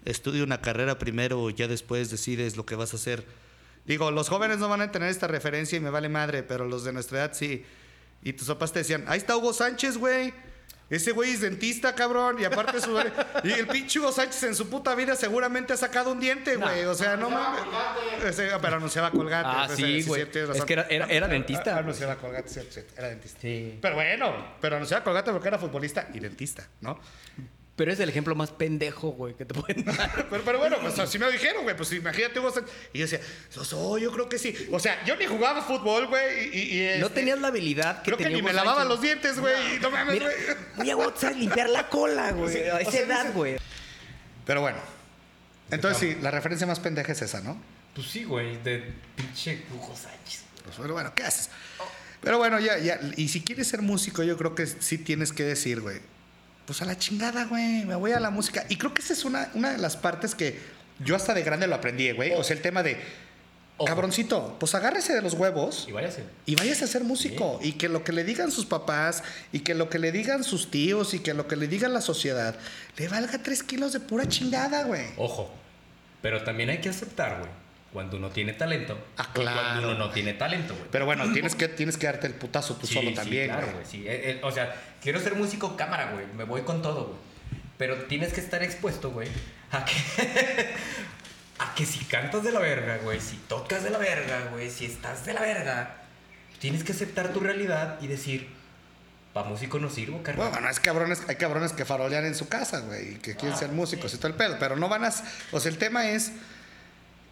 A: estudia una carrera primero, ya después decides lo que vas a hacer. Digo, los jóvenes no van a tener esta referencia y me vale madre, pero los de nuestra edad sí. Y tus papás te decían, ahí está Hugo Sánchez, güey. Ese güey es dentista, cabrón. Y aparte su... Y el pinche Hugo Sánchez en su puta vida seguramente ha sacado un diente, güey. O sea, no mames. Pero anunciaba colgate.
B: Ah,
A: Entonces,
B: sí, güey. es que era, era, era dentista.
A: Ah, Anunciaba colgate, cierto, cierto, Era dentista.
B: Sí.
A: Pero bueno, pero anunciaba colgate porque era futbolista y dentista, ¿no?
B: Pero es el ejemplo más pendejo, güey, que te pueden dar.
A: Pero, pero bueno, pues así me lo dijeron, güey. Pues imagínate, Sánchez. Y yo decía, "Soso, yo creo que sí. O sea, yo ni jugaba fútbol, güey. Y, y,
B: No
A: este,
B: tenías la habilidad que
A: Creo que ni me lavaba los dientes, güey. y No mames,
B: Mira,
A: güey.
B: voy a WhatsApp a limpiar la cola, güey.
A: Sí,
B: a
A: o
B: esa
A: sea,
B: edad, güey.
A: Pero bueno. Entonces sí, la referencia más pendeja es esa, ¿no?
B: Pues sí, güey, de pinche Hugo Sánchez.
A: Pues bueno, bueno, ¿qué haces? Pero bueno, ya, ya. Y si quieres ser músico, yo creo que sí tienes que decir, güey. Pues a la chingada, güey, me voy a la música. Y creo que esa es una, una de las partes que yo hasta de grande lo aprendí, güey. O sea, el tema de, cabroncito, pues agárrese de los huevos.
B: Y váyase.
A: Y váyase a ser músico. Y que lo que le digan sus papás, y que lo que le digan sus tíos, y que lo que le diga la sociedad, le valga tres kilos de pura chingada, güey.
B: Ojo, pero también hay que aceptar, güey cuando uno tiene talento.
A: Ah, claro.
B: cuando uno no tiene talento, güey.
A: Pero bueno, tienes que, tienes que darte el putazo tú solo también,
B: claro, güey. Sí, eh, eh, o sea, quiero ser músico cámara, güey. Me voy con todo, güey. Pero tienes que estar expuesto, güey, a que, a que si cantas de la verga, güey, si tocas de la verga, güey, si estás de la verga, tienes que aceptar tu realidad y decir, pa' músico no sirvo,
A: carnal. Bueno, es cabrones, hay cabrones que farolean en su casa, güey, y que quieren ah, ser músicos y todo el pedo, pero no van a... O sea, el tema es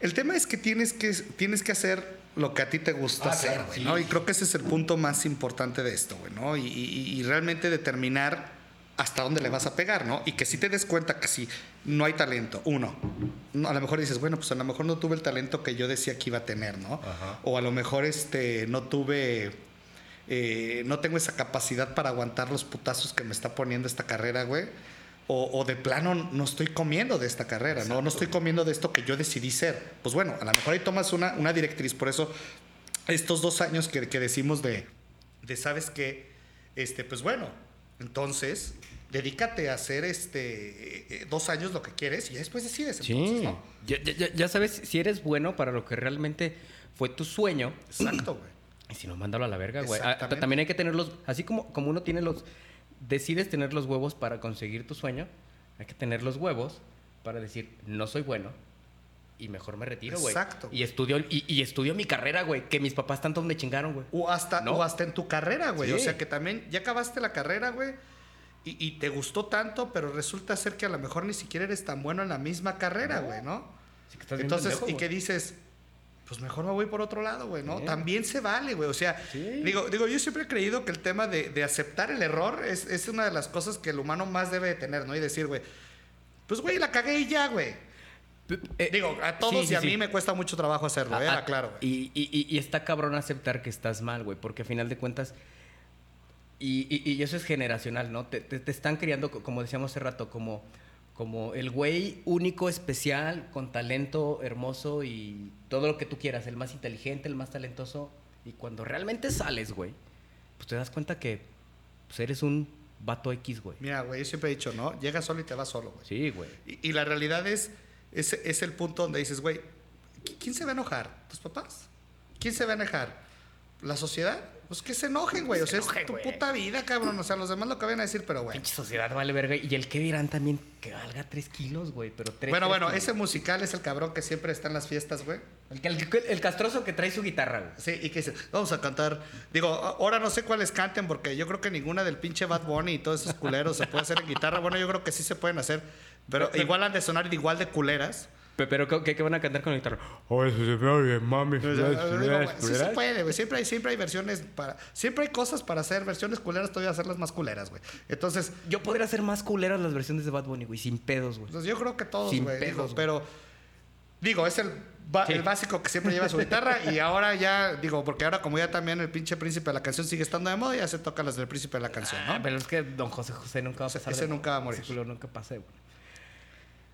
A: el tema es que tienes que, tienes que hacer lo que a ti te gusta ah, hacer, güey, ¿no? Y creo que ese es el punto más importante de esto, güey, ¿no? Y, realmente determinar hasta dónde le vas a pegar, ¿no? Y que si te des cuenta que si no hay talento, uno, a lo mejor dices, bueno, pues a lo mejor no tuve el talento que yo decía que iba a tener, ¿no? O a lo mejor este, no tuve, eh, no tengo esa capacidad para aguantar los putazos que me está poniendo esta carrera, güey o, de plano no estoy comiendo de esta carrera, ¿no? No estoy comiendo de esto que yo decidí ser. Pues bueno, a lo mejor ahí tomas una, una directriz. Por eso, estos dos años que, que decimos de, de, ¿sabes qué? Este, pues bueno, entonces, dedícate a hacer este, eh, dos años lo que quieres y después decides.
B: sí. ya, ya, ya, sabes si eres bueno para lo que realmente fue tu sueño.
A: Exacto, güey.
B: Y si no, mándalo a la verga, güey. Ah, también hay que tenerlos, así como, como uno tiene los decides tener los huevos para conseguir tu sueño, hay que tener los huevos para decir, no soy bueno y mejor me retiro, güey. Exacto. Y estudio, y, estudio mi carrera, güey, que mis papás tanto me chingaron, güey.
A: O hasta, o hasta en tu carrera, güey. O sea que también ya acabaste la carrera, güey. Y, te gustó tanto, pero resulta ser que a lo mejor ni siquiera eres tan bueno en la misma carrera, güey, ¿no? Entonces, y que dices, pues mejor me voy por otro lado, güey, ¿no? También se vale, güey. O sea, digo, digo, yo siempre he creído que el tema de, aceptar el error es, una de las cosas que el humano más debe de tener, ¿no? Y decir, güey, pues, güey, la cagué y ya, güey. Eh, digo, a todos y a mí me cuesta mucho trabajo hacerlo, ¿eh? claro.
B: Y, y, y, está cabrón aceptar que estás mal, güey, porque a final de cuentas, y, eso es generacional, ¿no? Te, te, te están criando, como decíamos hace rato, como como el güey único, especial, con talento hermoso y todo lo que tú quieras, el más inteligente, el más talentoso. Y cuando realmente sales, güey, pues te das cuenta que pues eres un vato X, güey.
A: Mira, güey, yo siempre he dicho, ¿no? Llegas solo y te vas solo, güey.
B: Sí, güey.
A: Y, la realidad es, es, es el punto donde dices, güey, ¿quién se va a enojar? ¿Tus papás? ¿Quién se va a enojar? ¿La sociedad? Pues que se enojen, güey. O sea, es tu puta vida, cabrón. O sea, los demás lo que van a decir, pero güey.
B: Pinche sociedad vale verga. Y el que dirán también que valga tres kilos, güey. Pero tres.
A: Bueno, bueno, ese musical es el cabrón que siempre está en las fiestas, güey.
B: El, el, castroso que trae su guitarra, güey.
A: Sí, y que dice, vamos a cantar. Digo, ahora no sé cuáles canten, porque yo creo que ninguna del pinche Bad Bunny y todos esos culeros se puede hacer en guitarra. Bueno, yo creo que sí se pueden hacer. Pero igual han de sonar igual de culeras.
B: Pero ¿qué, van a cantar con la guitarra?
A: Oh, eso se ve mami. Sí se puede, güey. Siempre hay, siempre hay versiones para... Siempre hay cosas para hacer versiones culeras, todavía hacerlas más culeras, güey. Entonces...
B: Yo podría hacer más culeras las versiones de Bad Bunny, güey, sin pedos, güey.
A: Entonces yo creo que todos, güey. Pedos, pero... Digo, es el, el, básico que siempre lleva su guitarra y ahora ya, digo, porque ahora como ya también el pinche príncipe de la canción sigue estando de moda, ya se toca las del príncipe de la canción, ¿no? Ah,
B: pero es que Don José José nunca va a pasar.
A: Ese nunca va a morir.
B: Ese nunca pase, güey.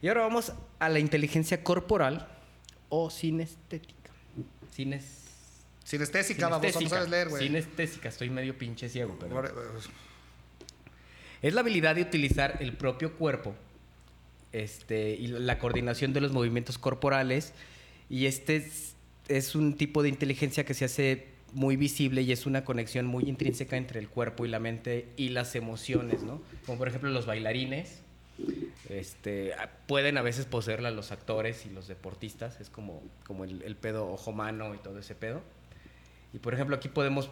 B: Y ahora vamos a la inteligencia corporal o sinestética. Sines...
A: Sinestésica, vamos, no sabes leer, güey.
B: Sinestésica, estoy medio pinche ciego, pero... Es la habilidad de utilizar el propio cuerpo este, y la coordinación de los movimientos corporales. Y este es, un tipo de inteligencia que se hace muy visible y es una conexión muy intrínseca entre el cuerpo y la mente y las emociones, ¿no? Como por ejemplo los bailarines este, pueden a veces poseerla los actores y los deportistas, es como, como el, pedo ojo mano y todo ese pedo. Y por ejemplo, aquí podemos,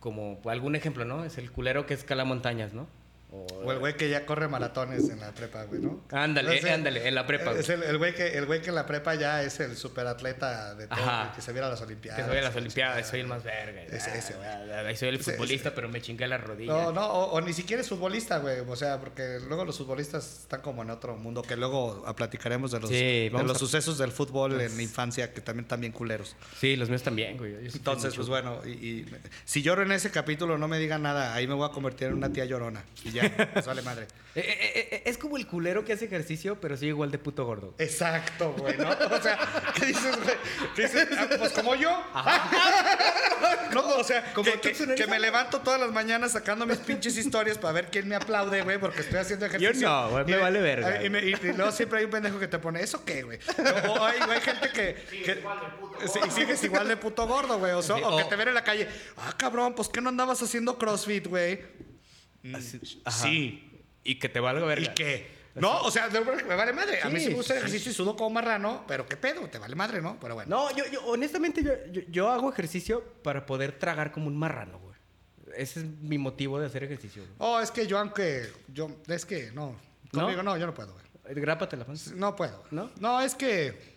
B: como algún ejemplo, ¿no? Es el culero que escala montañas, ¿no?
A: O, el güey que ya corre maratones en la prepa, güey, ¿no?
B: Ándale, ándale, en la prepa.
A: Es el, güey que, el güey que en la prepa ya es el superatleta de todo, que se viera a las Olimpiadas.
B: Que se viera a las Olimpiadas, soy el más verga. Ese, ese, güey. Soy el futbolista, pero me chingué la rodilla.
A: No, no, o, ni siquiera es futbolista, güey. O sea, porque luego los futbolistas están como en otro mundo, que luego platicaremos de los, de los sucesos del fútbol en la infancia, que también están bien culeros.
B: Sí, los míos también, güey.
A: Entonces, pues bueno, y, si lloro en ese capítulo, no me digan nada, ahí me voy a convertir en una tía llorona. Y ya, vale madre.
B: Eh, eh, eh, es como el culero que hace ejercicio, pero sigue igual de puto gordo.
A: Exacto, güey, ¿no? O sea, ¿qué dices, güey? ¿Qué dices? Ah, pues como yo. no, o sea,
B: Como
A: que, que- que me levanto todas las mañanas sacando mis pinches historias para ver quién me aplaude, güey, porque estoy haciendo ejercicio.
B: no, güey, me
A: Y-
B: vale verga.
A: Y, me- y- y luego siempre hay un pendejo que te pone, ¿eso qué, güey? O, hay, hay gente que... que Sí, y sigues igual de puto gordo, güey. O, sea,
B: Sí,
A: o que te ven en la calle. Ah, cabrón, pues ¿qué no andabas haciendo CrossFit, güey?
B: Así- ajá.
A: Sí.
B: Y que te valga verga.
A: ¿Y qué? No, o sea, que me vale madre. A mí sí me gusta el ejercicio y sudo como marrano, pero ¿qué pedo? Te vale madre, ¿no? Pero bueno.
B: No, yo, yo honestamente, yo, yo, yo hago ejercicio para poder tragar como un marrano, güey. Ese es mi motivo de hacer ejercicio, güey.
A: Oh, es que yo aunque... Yo, es que no.
B: ¿No?
A: Conmigo no, yo no puedo, güey.
B: Grápate la panza.
A: No puedo.
B: ¿No?
A: No, es que...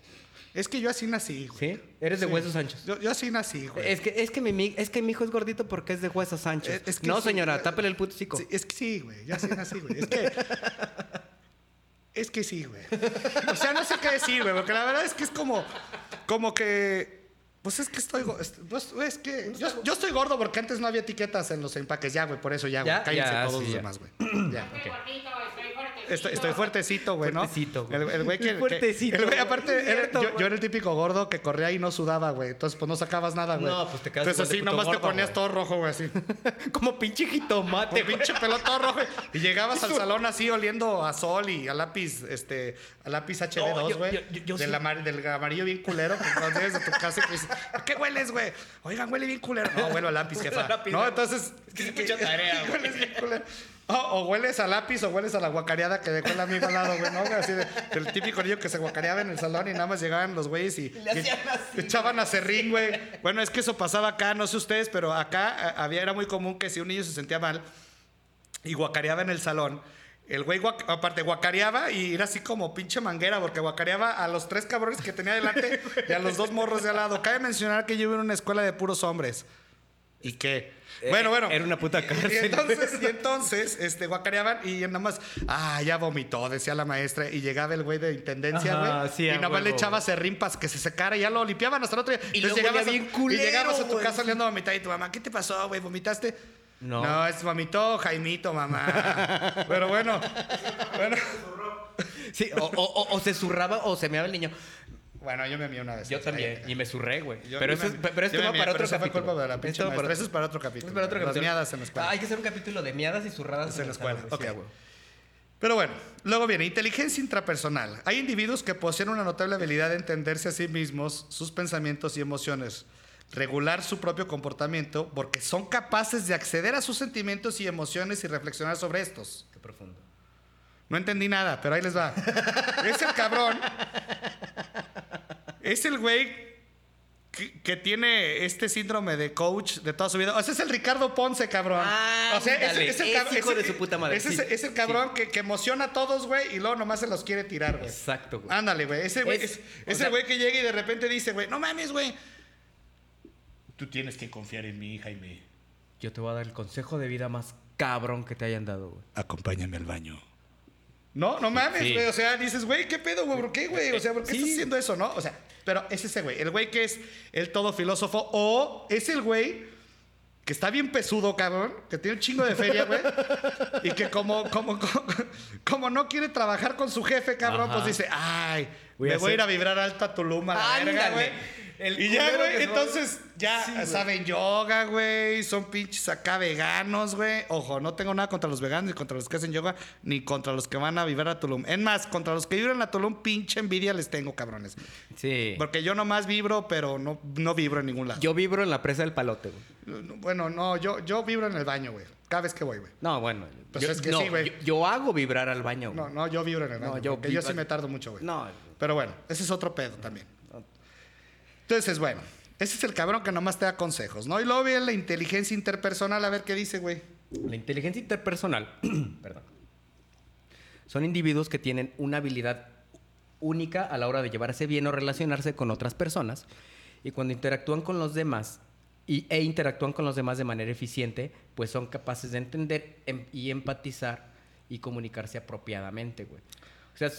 A: Es que yo así nací, güey.
B: ¿Sí? Eres de
A: Sí.
B: huesos anchos.
A: Yo, yo así nací, güey.
B: Es que, es, que mi, es que mi hijo es gordito porque es de huesos anchos.
A: Es- es que
B: no,
A: sí,
B: señora, tápele el puto.
A: Sí, es que sí, güey. Yo así nací, güey. Es que... Es que sí, güey. O sea, no sé qué decir, güey, porque la verdad es que es como... Como que... Pues es que estoy... pues, es que... Yo, yo estoy gordo porque antes no había etiquetas en los empaques. Ya, güey, por eso ya, güey.
B: Ya,
A: Cállense
B: ya,
A: todos
B: sí,
A: los
B: ya.
A: demás, güey. Ya.
C: Gordito, estoy fuertecito.
A: Estoy, estoy fuertecito, güey, ¿no?
B: Fuertecito, güey.
A: El, el güey que... que-
B: Fuertecito,
A: el güey, aparte,
B: Es
A: era- yo, era el típico gordo que corría y no sudaba, güey. Entonces, pues no sacabas nada, güey.
B: No, pues te quedas
A: Entonces, así, nomás te ponías
B: güey.
A: todo rojo, güey, así.
B: como pinche jitomate, güey.
A: pinche pelo todo rojo. Y llegabas al salón así oliendo a sol y a lápiz, este, a lápiz
B: No,
A: HD2,
B: yo-
A: güey.
B: yo
A: del,
B: sí.
A: amar- del amarillo bien culero. Que cuando llegas de tu casa y dices, ¿a qué hueles, güey? Oigan, huele bien culero. No, huelo a lápiz, jefa. no, entonces.
B: Es que se escucha tarea, güey.
A: Culero. O, o hueles a lápiz o hueles a la guacareada que dejó el amigo al lado, güey, ¿no? Así de, el típico niño que se guacareaba en el salón y nada más llegaban los güeyes y,
B: Le hacían
A: y
B: así,
A: echaban a serrín, güey. Bueno, es que eso pasaba acá, no sé ustedes, pero acá a- había, era muy común que si un niño se sentía mal, y guacareaba en el salón. El güey, aparte, guacareaba y era así como pinche manguera, porque guacareaba a los tres cabrones que tenía delante y a los dos morros de al lado. Cabe mencionar que yo iba en una escuela de puros hombres. ¿Y qué?
B: Eh,
A: bueno, bueno.
B: era una puta cárcel.
A: Y entonces, y entonces este, guacareaban y nada más, ah, ya vomitó, decía la maestra. Y llegaba el güey de intendencia,
B: Ajá,
A: güey.
B: sí,
A: y nada más le
B: huevo,
A: echaba serrimpas que se secara y ya lo limpiaban hasta el otro día.
B: Y
A: Entonces llegabas, a,
B: bien culero,
A: y llegabas a tu
B: güey.
A: casa oliendo a vomitar y tu mamá, ¿qué te pasó, güey? ¿Vomitaste?
B: No.
A: No, es vomitó Jaimito, mamá. Pero bueno, bueno.
B: Sí, o, o- o- o se zurraba o se meaba el niño.
A: Bueno, yo me mié una vez.
B: Yo también. Y me zurré, güey. Pero eso, es, pero esto va para otro
A: fue
B: capítulo.
A: culpa de la pinche
B: Esto va
A: maestra. Eso es para otro capítulo.
B: Es para otro
A: Las
B: capítulo.
A: miadas en la escuela.
B: Ah, hay que hacer un capítulo de miadas y zurradas
A: en la escuela.
B: güey. Sí.
A: Pero bueno, luego viene inteligencia intrapersonal. Hay individuos que poseen una notable habilidad de entenderse a sí mismos, sus pensamientos y emociones, regular su propio comportamiento, porque son capaces de acceder a sus sentimientos y emociones y reflexionar sobre estos.
B: Qué profundo.
A: No entendí nada, pero ahí les va. Es el cabrón. Es el güey que, que tiene este síndrome de coach de toda su vida. O sea, es el Ricardo Ponce, cabrón.
B: Ah,
A: o sea, es, el
B: es hijo de su puta madre, sí,
A: es, es el cabrón que, que emociona a todos, güey, y luego nomás se los quiere tirar, güey.
B: Exacto, güey.
A: Ándale, güey. Ese güey
B: Es- sea-
A: el güey que llega y de repente dice, güey, no mames, güey. Tú tienes que confiar en mí, Jaime.
B: Yo te voy a dar el consejo de vida más cabrón que te hayan dado, güey.
A: Acompáñame al baño. No, no mames,
B: Sí.
A: güey. O sea, dices, güey, ¿qué pedo, güey? ¿Por qué, güey? O sea, ¿por qué
B: Sí.
A: estás haciendo eso, no? O sea, pero es ese güey. El güey que es el todo filósofo. O es el güey que está bien pesudo, cabrón. Que tiene un chingo de feria, güey. y que como, como, como, como no quiere trabajar con su jefe, cabrón,
B: Ajá.
A: pues dice, ay,
B: Voy
A: me
B: a
A: voy a ir a vibrar alto a Tulum a la verga, güey. Y ya, güey,
B: no-
A: entonces ya
B: Sí,
A: saben yoga, güey, son pinches acá veganos, güey. Ojo, no tengo nada contra los veganos, ni contra los que hacen yoga, ni contra los que van a vibrar a Tulum. En más, contra los que vibran a Tulum, pinche envidia les tengo, cabrones.
B: Sí.
A: Porque yo nomás vibro, pero no, no vibro en ningún lado.
B: Yo vibro en la presa del palote, güey.
A: Bueno, no, yo, yo vibro en el baño, güey. Cada vez que voy, güey.
B: No, bueno.
A: Pues
B: yo,
A: es que
B: no,
A: sí, güey.
B: Yo, yo hago vibrar al baño, güey.
A: No, no, yo vibro en el
B: No,
A: baño.
B: yo
A: porque yo
B: vibro-
A: sí me tardo mucho, güey.
B: No.
A: Pero bueno, ese es otro pedo también. Entonces, bueno, ese es el cabrón que nomás te da consejos, ¿no? Y luego viene la inteligencia interpersonal, a ver qué dice, güey.
B: La inteligencia interpersonal, perdón, son individuos que tienen una habilidad única a la hora de llevarse bien o relacionarse con otras personas y cuando interactúan con los demás y, e interactúan con los demás de manera eficiente, pues son capaces de entender em- y empatizar y comunicarse apropiadamente, güey. O sea,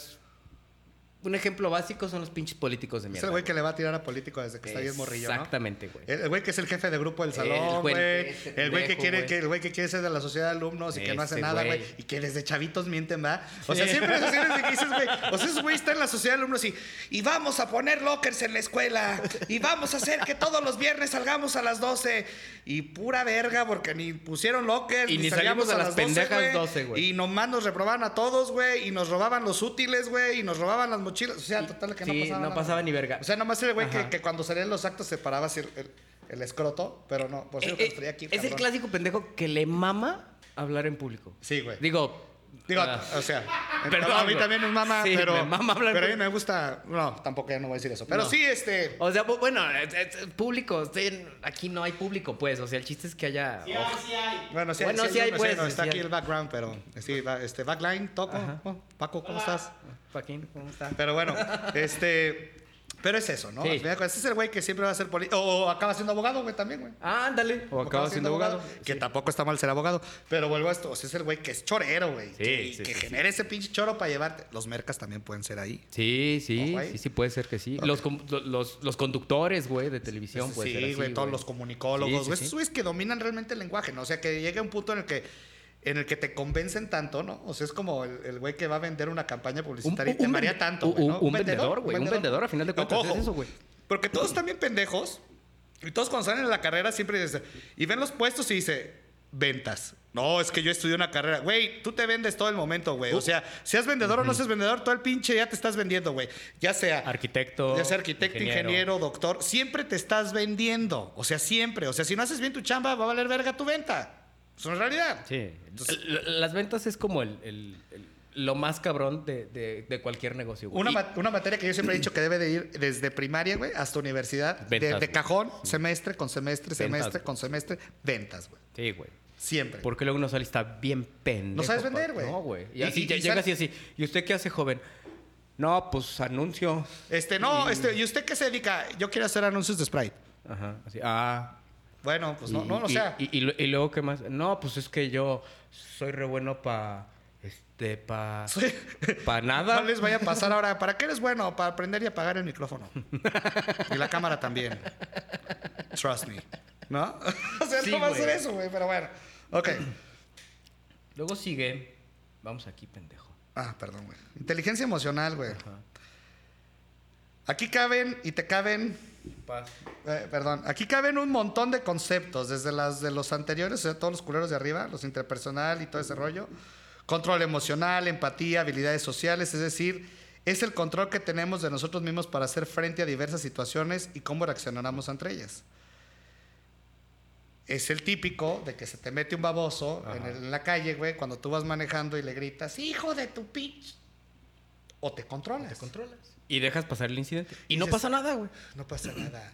B: un ejemplo básico son los pinches políticos de
A: Es
B: mierda.
A: el güey que le va a tirar a político desde que está bien morrillo, ¿no?
B: Exactamente, güey.
A: El güey que es el jefe de grupo del
B: El
A: salón,
B: güey- ese
A: El güey que quiere, que el güey que quiere ser de la sociedad de alumnos y que no hace
B: Ese
A: nada, güey. Y que desde chavitos mienten, ¿va? O sea, siempre es así desde que dices, güey. O sea, ese güey está en la sociedad de alumnos y, y vamos a poner lockers en la escuela. Y vamos a hacer que todos los viernes salgamos a las 12. Y pura verga, porque ni pusieron lockers.
B: Y ni salimos a las pendejas 12, güey.
A: Y nomás nos reprobaban a todos, güey. Y nos robaban los útiles, güey. Y nos robaban las mochilas. O sea, total que no pasaba
B: no
A: nada.
B: pasaba ni verga.
A: O sea, nomás era el güey que, cuando salían los actos se paraba así el, el- el escroto, pero no, por
B: Eh,
A: eso
B: eh,
A: que traía aquí.
B: es el clásico pendejo que le mama hablar en público.
A: Sí, güey.
B: Digo,
A: Digo,
B: ah,
A: o sea,
B: Perdón,
A: a mí también es mamá,
B: Sí,
A: pero,
B: me mama hablar
A: pero a mí me gusta, no, tampoco ya no voy a decir eso, pero
B: No.
A: sí, este,
B: o sea, bu- bueno, es- es público, sí, aquí no hay público, pues, o sea, el chiste es que haya...
C: Sí hay, sí hay.
A: bueno, sí,
B: Bueno,
A: sí,
B: sí hay,
A: no,
B: pues,
A: no, está
B: sí
A: aquí
B: hay.
A: el background, pero sí, va, este, backline, toco, oh, Paco, ¿cómo estás?
B: Joaquín, ¿cómo está?
A: Pero bueno, este, pero es eso, ¿no?
B: Sí.
A: Al final Ese es el güey que siempre va a ser político, o acaba siendo abogado, güey, también, güey.
B: Ah, ándale. O acaba siendo abogado.
A: Que tampoco está mal ser abogado. Pero vuelvo a esto. O sea, es el güey que es chorero, güey.
B: Sí,
A: que
B: sí,
A: que
B: sí,
A: genera ese pinche choro para llevarte. Los mercas también pueden ser ahí.
B: Sí, sí, sí, sí, puede ser que sí. Los, lo- los, los conductores, güey, de televisión, puede ser
A: sí, güey. Todos los comunicólogos,
B: Sí,
A: güey.
B: sí,
A: Esos
B: sí.
A: güeyes que dominan realmente el lenguaje, ¿no? O sea, que llegue un punto en el que. En el que te convencen tanto, ¿no? O sea, es como el güey que va a vender una campaña publicitaria y te
B: vende-
A: tanto,
B: un-
A: ¿no?
B: un vendedor, güey, un vendedor, a final de cuentas,
A: Ojo,
B: es eso, güey.
A: Porque todos están bien pendejos. Y todos cuando salen de la carrera siempre dicen... Y ven los puestos y dice... Ventas. No, es que yo estudié una carrera. Güey, tú te vendes todo el momento, güey. O sea, seas vendedor o no seas vendedor, todo el pinche ya te estás vendiendo, güey. Ya sea...
B: Arquitecto.
A: Ya sea arquitecto, ingeniero. doctor, siempre te estás vendiendo. O sea, siempre. O sea, si no haces bien tu chamba, va a valer verga tu venta. Es realidad.
B: Sí.
A: Entonces-
B: Las ventas es como el, el- el- lo más cabrón de, de- de cualquier negocio, güey.
A: Una,
B: Y-
A: ma- una materia que yo siempre he dicho que debe de ir desde primaria, güey, hasta universidad. de,
B: Ventas,
A: de cajón, semestre con semestre, semestre
B: Ventas.
A: con semestre, ventas, güey.
B: Sí, güey.
A: Siempre.
B: Porque luego uno sale y está bien pendejo.
A: No sabes vender, güey.
B: No, güey. Y
A: Y-
B: así
A: y-
B: ya
A: y
B: llega
A: sal-
B: así, así. ¿Y usted qué hace, joven? No, pues anuncio.
A: Este, no, este, ¿y usted qué se dedica? Yo quiero hacer anuncios de Sprite.
B: Ajá. Así. Ah.
A: Bueno, pues no,
B: Y-
A: no, o sea.
B: Y, y, y luego, ¿qué más? No, pues es que yo soy re bueno para. Este, para. Para nada.
A: No les vaya a pasar ahora. ¿Para qué eres bueno? Para aprender y apagar el micrófono. y la cámara también. Trust me. ¿No? o sea,
B: Sí,
A: no va a ser eso, güey, pero bueno. Ok.
B: Luego sigue. Vamos aquí, pendejo.
A: Ah, perdón, güey. Inteligencia emocional, güey. Aquí caben y te caben
B: Paz.
A: Eh, perdón, aquí caben un montón de conceptos, desde las de los anteriores, o sea, todos los culeros de arriba, los interpersonal y todo ese rollo. Control emocional, empatía, habilidades sociales, es decir, es el control que tenemos de nosotros mismos para hacer frente a diversas situaciones y cómo reaccionamos entre ellas. Es el típico de que se te mete un baboso en, el- en la calle, güey, cuando tú vas manejando y le gritas, hijo de tu pitch. O te controlas.
B: Te controlas. Y dejas pasar el incidente. Y no
A: Dices-
B: pasa nada, güey.
A: No pasa nada.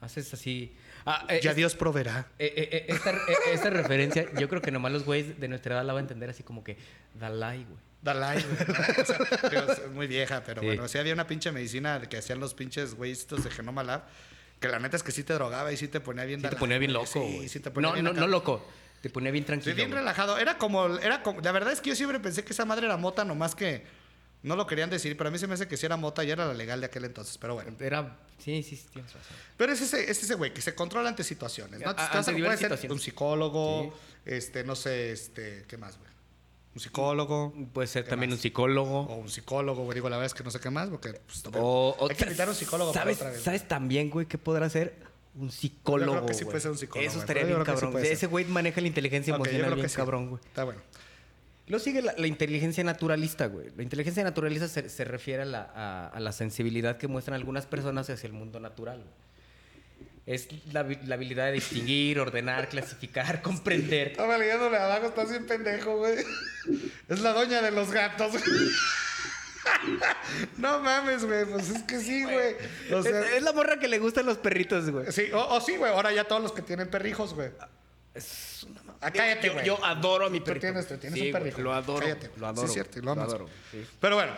B: Haces así. Ah, eh,
A: Ya
B: es-
A: Dios proveerá.
B: eh, eh, esta, esta referencia, yo creo que nomás los güeyes de nuestra edad la van a entender así como que Dalai, güey.
A: Dalai, güey. ¿no? O sea, es muy vieja, pero
B: Sí.
A: bueno, sí había una pinche medicina que hacían los pinches güeyes estos de Genoma Lab, que la neta es que sí te drogaba y sí te ponía bien
B: Sí te ponía bien loco,
A: Sí, sí te ponía
B: no,
A: bien
B: no,
A: acá.
B: no loco. Te ponía bien
A: Sí,
B: tranquilo.
A: bien relajado. Era como, era como, la verdad es que yo siempre pensé que esa madre era mota, nomás que no lo querían decir, pero a mí se me hace que si era mota y era la legal de aquel entonces, pero bueno.
B: Era. Sí, sí, sí, tienes razón.
A: Pero es ese, es ese güey que se controla ante situaciones, ¿no?
B: A-
A: Te
B: ante
A: puede ser un psicólogo, este, no sé, este, ¿qué más, güey? Un psicólogo.
B: Puede ser
A: ¿Qué
B: también
A: más?
B: un psicólogo.
A: O un psicólogo, güey. Digo, la verdad es que no sé qué más, porque pues,
B: O, o-
A: hay que invitar a un psicólogo para
B: ¿Sabes,
A: otra vez.
B: ¿Sabes también, güey, qué podrá ser? Un psicólogo.
A: Yo creo que sí
B: güey.
A: puede ser un psicólogo,
B: Eso estaría bien
A: sí
B: cabrón. Ese güey maneja la inteligencia emocional
A: creo
B: bien
A: que sí.
B: cabrón, güey.
A: Está bueno.
B: Luego sigue la, la inteligencia naturalista, güey. La inteligencia naturalista se, se refiere a la, a- a la sensibilidad que muestran algunas personas hacia el mundo natural. güey. Es la, la habilidad de distinguir, ordenar, clasificar, comprender.
A: Estaba leyéndole abajo, estás bien pendejo, güey. Es la doña de los gatos. no mames, güey. Pues es que sí, güey. O sea,
B: es, es la morra que le gustan los perritos, güey.
A: sí, o, o sí, güey. Ahora ya todos los que tienen perrijos, güey.
B: Es una
A: Ah, cállate,
B: yo,
A: güey.
B: yo adoro a mi
A: Tú
B: perrito.
A: tienes, tú tienes
B: Sí,
A: un
B: güey,
A: perrijo.
B: Lo adoro.
A: Cállate.
B: Lo
A: Sí,
B: adoro.
A: es cierto, lo
B: lo adoro. sí.
A: Pero bueno.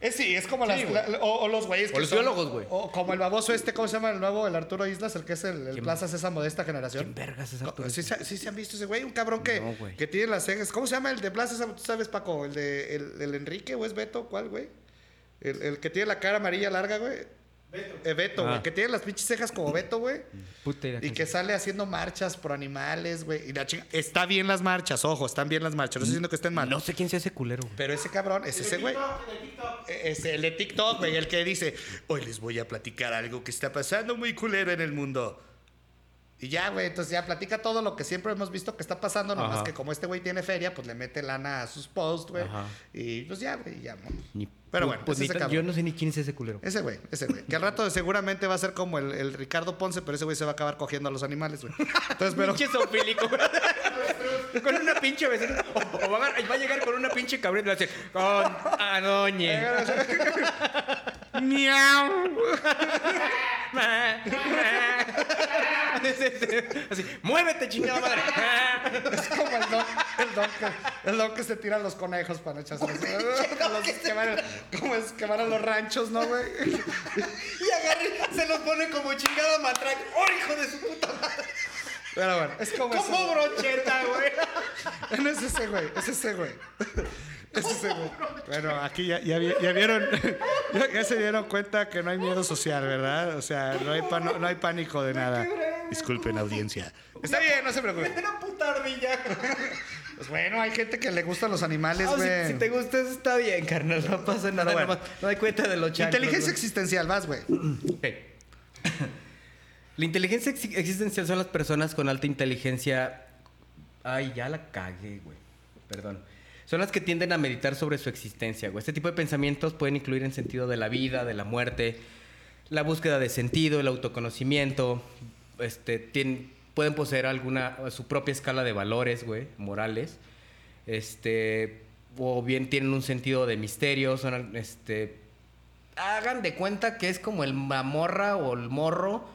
A: Es sí, es como las, la- o, o los güeyes
B: O
A: que
B: los
A: son-
B: biólogos, güey.
A: O como el baboso este, ¿cómo se llama el nuevo? El Arturo Islas, el que es el, el
B: ¿Quién?
A: Plaza Sésamo de esta generación.
B: ¿Quién vergas es Arturo
A: ¿Sí, sí se han visto ese güey? Un cabrón que,
B: No,
A: que tiene las cejas. ¿Cómo se llama el de Plaza Sésamo? ¿Tú sabes, Paco? ¿El de el, el Enrique o es Beto? ¿Cuál, güey? El, el que tiene la cara amarilla larga, güey. Beto. Eh, Beto, güey.
B: Ah.
A: Que tiene las pinches cejas como Beto, güey.
B: Puta
A: Y que
B: sea.
A: sale haciendo marchas por animales, güey. Y la chinga- Está bien las marchas, ojo, están bien las marchas. No estoy diciendo que estén mal.
B: No sé quién sea ese culero. güey.
A: Pero ese cabrón es ese güey. Es el de TikTok, güey, el que dice, hoy les voy a platicar algo que está pasando muy culero en el mundo. Y ya, güey, entonces ya platica todo lo que siempre hemos visto que está pasando, nomás
B: Ajá.
A: que como este güey tiene feria, pues le mete lana a sus posts, güey. Y pues ya, güey, ya, Pero bueno,
B: pues
A: ese
B: yo no sé ni quién es ese culero.
A: Ese güey, ese güey. Que al rato seguramente va a ser como el, el Ricardo Ponce, pero ese güey se va a acabar cogiendo a los animales, güey. Entonces, pero...
B: Pinche zoofílico. con una pinche vecina. O, o va, a, va a llegar con una pinche cabrita y va a decir, con Adoñe.
A: ¡Miau!
B: Así, muévete, chingada madre.
A: Es como el don, el don que, el don que se tira a los conejos para echarse los, los que van, como es que van a los ranchos, ¿no, güey?
B: y agarre, se los pone como chingada matraca. ¡Oh, hijo de su puta madre!
A: Pero bueno, es como
B: Como brocheta, güey.
A: No es ese güey, es ese güey. Bueno, aquí ya, ya, vi- ya vieron, ya, ya se dieron cuenta que no hay miedo social, ¿verdad? O sea, no hay, pano- no hay pánico de nada. Disculpen, audiencia. Está bien, no se preocupen.
B: Una puta ardilla.
A: Pues bueno, hay gente que le gustan los animales,
B: Ah, si,
A: güey.
B: si te gusta eso está bien, carnal. No pasa nada.
A: bueno.
B: nomás No hay cuenta de los chanclos.
A: Inteligencia
B: güey.
A: existencial, vas, güey.
B: La inteligencia ex- existencial son las personas con alta inteligencia. Ay, ya la cagué, güey. Perdón. Son las que tienden a meditar sobre su existencia, güey. Este tipo de pensamientos pueden incluir en sentido de la vida, de la muerte, la búsqueda de sentido, el autoconocimiento. Este, pueden poseer alguna su propia escala de valores, güey, morales. Este, o bien tienen un sentido de misterio, este hagan de cuenta que es como el mamorra o el morro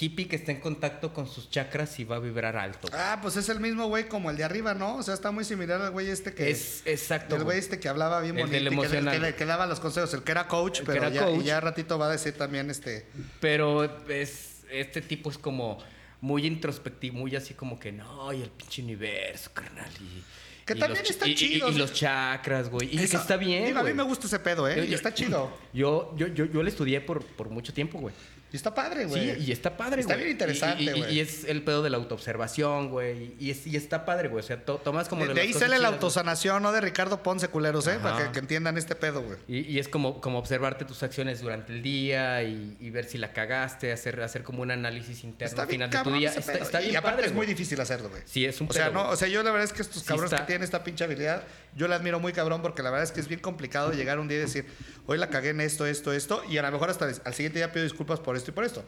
B: hippie que está en contacto con sus chakras y va a vibrar alto. güey.
A: Ah, pues es el mismo güey como el de arriba, ¿no? O sea, está muy similar al güey este que...
B: es exacto.
A: el güey este que hablaba bien
B: El
A: bonito que,
B: emocional.
A: que le- que daba los consejos, el que era coach,
B: El que
A: pero ya,
B: coach.
A: ya ratito va a decir también este...
B: Pero es este tipo es como muy introspectivo, muy así como que no, y el pinche universo, carnal. Y,
A: Que
B: y
A: también
B: los,
A: está
B: y- y-
A: chido.
B: Y, los chakras, güey. Y que
A: Eso-
B: está bien.
A: Digo, a mí me gusta ese pedo, ¿eh?
B: Yo-
A: y está chido.
B: Yo, yo, yo, yo le estudié por, por mucho tiempo, güey.
A: Y está padre, güey.
B: Sí, y está padre,
A: Está
B: güey.
A: bien interesante,
B: Y- y- y-
A: güey.
B: Y, es el pedo de la autoobservación, güey. Y, es- y está padre, güey. O sea, to- tomas como...
A: De,
B: de
A: de ahí sale la autosanación, ¿no? De Ricardo Ponce, culeros, ¿eh?
B: Ajá.
A: Para que, que entiendan este pedo, güey.
B: Y, es como, como observarte tus acciones durante el día y, ver si la cagaste, hacer, hacer como un análisis interno
A: Está
B: al
A: bien
B: final de tu día. Está, está
A: y aparte
B: padre,
A: es muy difícil hacerlo, güey.
B: Sí, es un
A: O sea,
B: pedo,
A: no, o sea, yo la verdad es que estos cabrones
B: está.
A: que tienen esta pinche habilidad, yo la admiro muy cabrón porque la verdad es que es bien complicado llegar un día y decir, hoy la cagué en esto, esto, esto, y a lo mejor hasta al siguiente día pido disculpas por esto y por esto.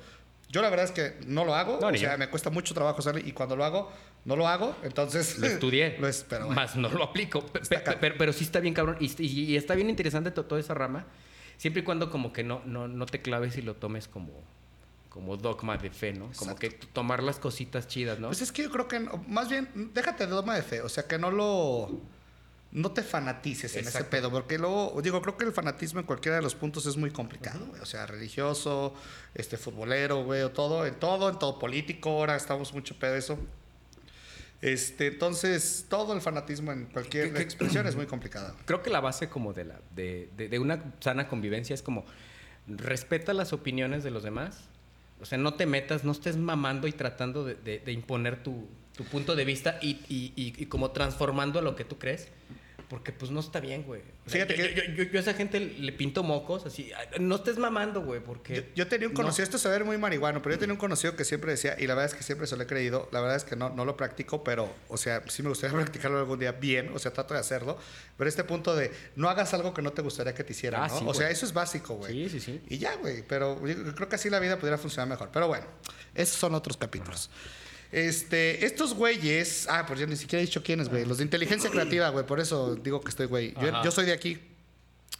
A: Yo la verdad es que no lo hago,
B: No,
A: o sea,
B: yo.
A: me cuesta mucho trabajo hacerlo y cuando lo hago, no lo hago, entonces...
B: Lo estudié.
A: lo es, pero bueno.
B: Más no lo aplico. Pero, pero sí está bien cabrón. Y, y- y está bien interesante to- toda esa rama. Siempre y cuando como que no, no, no te claves y lo tomes como, como dogma de fe, ¿no? Como que tomar las cositas chidas, ¿no?
A: Pues es que yo creo que, no- más bien, déjate de dogma de fe, o sea, que no lo... No te fanatices en ese pedo, porque luego, digo, creo que el fanatismo en cualquiera de los puntos es muy complicado. O sea, religioso, este, futbolero, güey, o todo, en todo, en todo político, ahora estamos mucho pedo de eso. Este, entonces, todo el fanatismo en cualquier
B: ¿Qué- qué-
A: expresión es muy complicado.
B: Creo que la base como de, la, de, de- de una sana convivencia es como respeta las opiniones de los demás. O sea, no te metas, no estés mamando y tratando de, de- de imponer tu, tu punto de vista y, y- y- y como transformando a lo que tú crees. Porque pues no está bien, güey. O sea,
A: Fíjate
B: yo,
A: que-
B: yo- yo- yo a esa gente le pinto mocos así. "Ay, No estés mamando, güey, porque...
A: Yo, tenía un
B: no".
A: conocido, esto se ve muy marihuano, pero yo tenía un conocido que siempre decía, y la verdad es que siempre se lo he creído, la verdad es que no, no lo practico, pero, o sea, sí me gustaría practicarlo algún día bien, o sea, trato de hacerlo, pero este punto de no hagas algo que no te gustaría que te hicieran,
B: Ah,
A: ¿no?
B: sí,
A: o sea, eso es básico, güey.
B: Sí, sí, sí.
A: Y ya, güey, pero yo creo que así la vida podría funcionar mejor. Pero bueno, esos son otros capítulos. Este, estos güeyes, ah, pues yo ni siquiera he dicho quiénes, güey, los de inteligencia creativa, güey, por eso digo que estoy, güey. Yo, soy de aquí.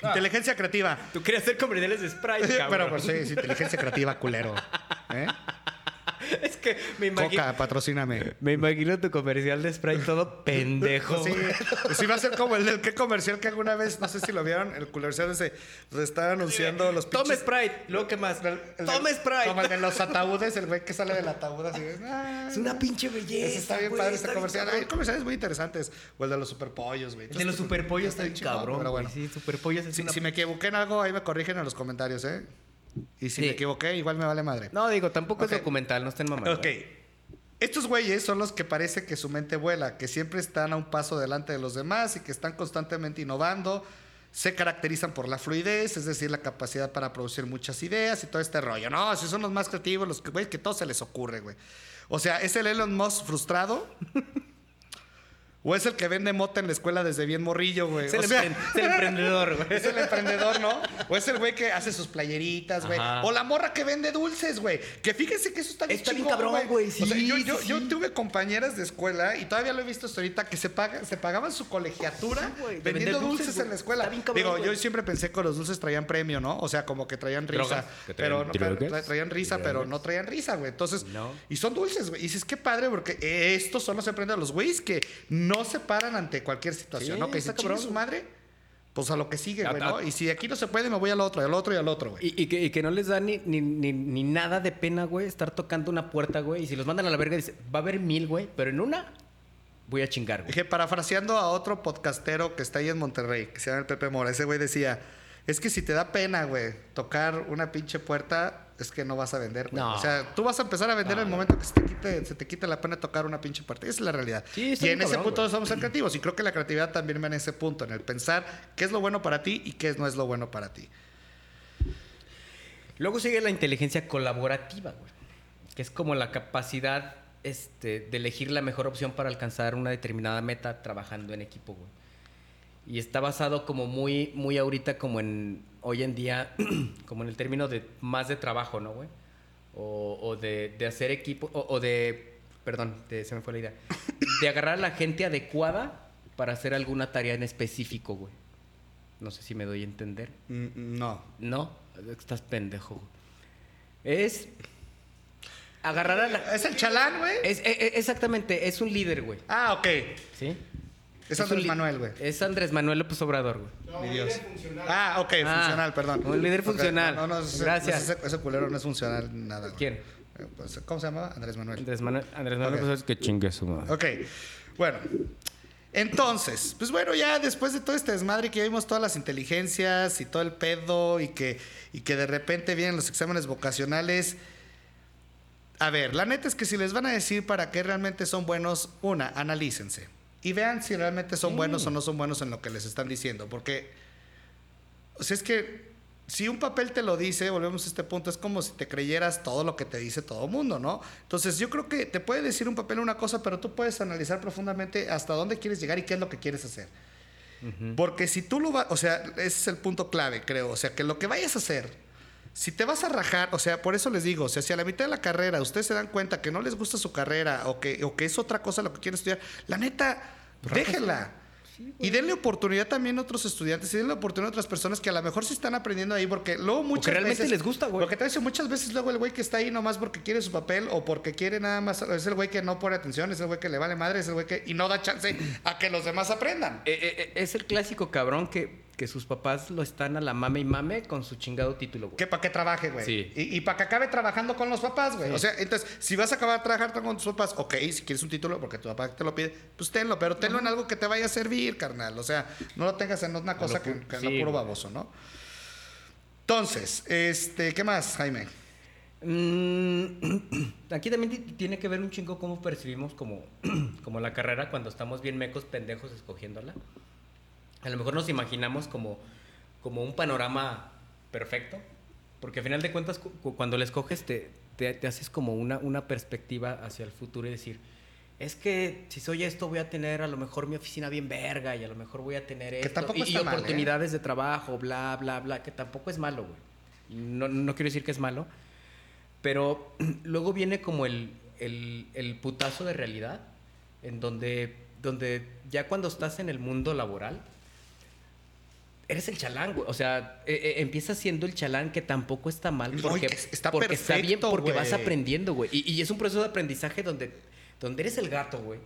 B: Ah.
A: Inteligencia creativa.
B: Tú querías hacer comerciales de Sprite, cabrón.
A: Pero pues sí, es inteligencia creativa, culero. ¿Eh?
B: Es que me imagino.
A: Coca, patrocíname.
B: Me imagino tu comercial de Sprite todo pendejo.
A: Sí, pues sí va a ser como el del que comercial que alguna vez, no sé si lo vieron, el comercial ese, donde estaba anunciando los
B: Tome
A: pinches-
B: Sprite. Luego, ¿qué más?
A: el- el-
B: Tome Sprite.
A: Como el de los ataúdes, el güey que sale del ataúd así. ah,
B: Es una pinche belleza.
A: Ese está bien
B: güey,
A: padre
B: está
A: este comercial. Hay comerciales muy interesantes. O el de los superpollos, güey.
B: El de los superpollos está bien cabrón.
A: Pero
B: güey.
A: bueno.
B: Sí, superpollos es
A: Si,
B: una-
A: si me equivoqué en algo, ahí me corrigen en los comentarios, ¿eh? Y si
B: Sí.
A: me equivoqué, igual me vale madre.
B: No, digo, tampoco
A: Ok.
B: es documental, no estén mamando.
A: Ok. Estos güeyes son los que parece que su mente vuela, que siempre están a un paso delante de los demás y que están constantemente innovando. Se caracterizan por la fluidez, es decir, la capacidad para producir muchas ideas y todo este rollo. No, si son los más creativos, los que, güey, que todo se les ocurre, güey. O sea, ¿es el Elon Musk frustrado? ¿O es el que vende mota en la escuela desde bien morrillo, güey?
B: Es el,
A: O sea,
B: empren- es el emprendedor, güey.
A: es el emprendedor, ¿no? O es el güey que hace sus playeritas, güey. O la morra que vende dulces, güey. Que fíjense que eso está bien chingón,
B: cabrón, güey.
A: o sea,
B: Sí,
A: yo, yo,
B: sí,
A: yo
B: sí.
A: tuve compañeras de escuela y todavía lo he visto hasta ahorita que se, paga, se pagaban su colegiatura
B: Sí,
A: vendiendo
B: vender
A: dulces,
B: dulces,
A: en la escuela.
B: Bien cabrón,
A: Digo, yo siempre pensé que los dulces traían premio, ¿no? O sea, como que traían risa.
B: Que
A: pero
B: traían
A: no, pero tra- traían risa, pero no traían risa, güey. Entonces,
B: No.
A: y son dulces, güey. Y dices, qué padre, porque estos son los emprendedores, los güeyes que no se paran ante cualquier situación,
B: Sí,
A: ¿no? Que su madre, pues a lo que sigue, güey, ¿no? Y si aquí no se puede, me voy al otro, y al otro, y al otro, güey.
B: Y, y que, y que no les da ni, ni, ni, ni nada de pena, güey, estar tocando una puerta, güey. Y si los mandan a la verga, dice, va a haber mil, güey, pero en una voy a chingar, güey.
A: Dije, parafraseando a otro podcastero que está ahí en Monterrey, que se llama el Pepe Mora, ese güey decía, es que si te da pena, güey, tocar una pinche puerta, es que no vas a vender, güey.
B: No.
A: O sea, tú vas a empezar a vender en el momento que se te, quite, se te quite la pena tocar una pinche puerta. Esa es la realidad.
B: Sí,
A: y en ese
B: cabrón,
A: punto
B: güey.
A: somos ser creativos. Y creo que la creatividad también va en ese punto, en el pensar qué es lo bueno para ti y qué no es lo bueno para ti.
B: Luego sigue la inteligencia colaborativa, güey. Que es como la capacidad este, de elegir la mejor opción para alcanzar una determinada meta trabajando en equipo, güey. Y está basado como muy, muy ahorita como en, hoy en día, como en el término de más de trabajo, ¿no, güey? O, o de, de hacer equipo, o, o de, perdón, de- se me fue la idea, de agarrar a la gente adecuada para hacer alguna tarea en específico, güey. No sé si me doy a entender.
A: Mm, No.
B: No, estás pendejo. Es agarrar a la...
A: ¿Es el chalán, güey?
B: Es, e- e- exactamente, es un líder, güey.
A: Ah, ok.
B: ¿Sí?
A: Es Andrés Manuel, güey.
B: Es Andrés Manuel López Obrador, güey.
A: Mi Dios. Ah, ok,
B: Ah,
A: funcional, perdón.
B: un líder
A: Ok,
B: funcional.
A: No, no, ese-
B: Gracias.
A: Ese, ese culero no es funcional nada. güey.
B: ¿Quién?
A: Eh, pues, ¿Cómo se llama? Andrés Manuel.
B: Andrés Manuel, Andrés Manuel
A: Ok.
B: López Obrador, que chingue su madre.
A: Ok, bueno. Entonces, pues bueno, ya después de todo este desmadre que ya vimos todas las inteligencias y todo el pedo y que, y que de repente vienen los exámenes vocacionales. A ver, la neta es que si les van a decir para qué realmente son buenos, una, analícense. Y vean si realmente son buenos o no son buenos en lo que les están diciendo. Porque, o sea, es que si un papel te lo dice, volvemos a este punto, es como si te creyeras todo lo que te dice todo mundo, ¿no? Entonces yo creo que te puede decir un papel una cosa, pero tú puedes analizar profundamente hasta dónde quieres llegar y qué es lo que quieres hacer. Porque si tú lo vas, o sea, ese es el punto clave, creo, o sea, que lo que vayas a hacer, si te vas a rajar, o sea, por eso les digo, o sea, si a la mitad de la carrera ustedes se dan cuenta que no les gusta su carrera o que, o que es otra cosa lo que quieren estudiar, la neta, déjenla. Y denle oportunidad también a otros estudiantes y denle oportunidad a otras personas que a lo mejor sí están aprendiendo ahí, porque luego muchas
B: realmente
A: veces-
B: les gusta, güey.
A: Porque te dice muchas veces luego el güey que está ahí nomás porque quiere su papel o porque quiere nada más, es el güey que no pone atención, es el güey que le vale madre, es el güey que y no da chance a que los demás aprendan.
B: Eh, eh, eh, es el clásico cabrón que, que sus papás lo están a la mame y mame con su chingado título, güey.
A: Que para que trabaje, güey.
B: Sí.
A: Y, para que acabe trabajando con los papás, güey. O sea, entonces, si vas a acabar trabajando con tus papás, ok, si quieres un título porque tu papá te lo pide, pues tenlo, pero tenlo en algo que te vaya a servir, carnal. O sea, no lo tengas en una cosa que, que
B: sí,
A: no puro baboso, ¿no? Entonces, este, ¿qué más, Jaime?
B: Mm, Aquí también ti- tiene que ver un chingo cómo percibimos como, como la carrera cuando estamos bien mecos pendejos escogiéndola. A lo mejor nos imaginamos como, como un panorama perfecto, porque al final de cuentas cu- cu- cuando la escoges te, te, te haces como una, una perspectiva hacia el futuro y decir, es que si soy esto voy a tener a lo mejor mi oficina bien verga y a lo mejor voy a tener esto
A: tampoco
B: y, y
A: mal, ¿eh?
B: oportunidades de trabajo, bla, bla, bla, que tampoco es malo, güey. No, no quiero decir que es malo, pero luego viene como el, el, el putazo de realidad, en donde, donde ya cuando estás en el mundo laboral, eres el chalán, güey. O sea, eh, eh, empiezas siendo el chalán que tampoco está mal. Porque,
A: está
B: porque está bien, porque vas aprendiendo, güey. Y, y es un proceso de aprendizaje donde, donde eres el gato, güey.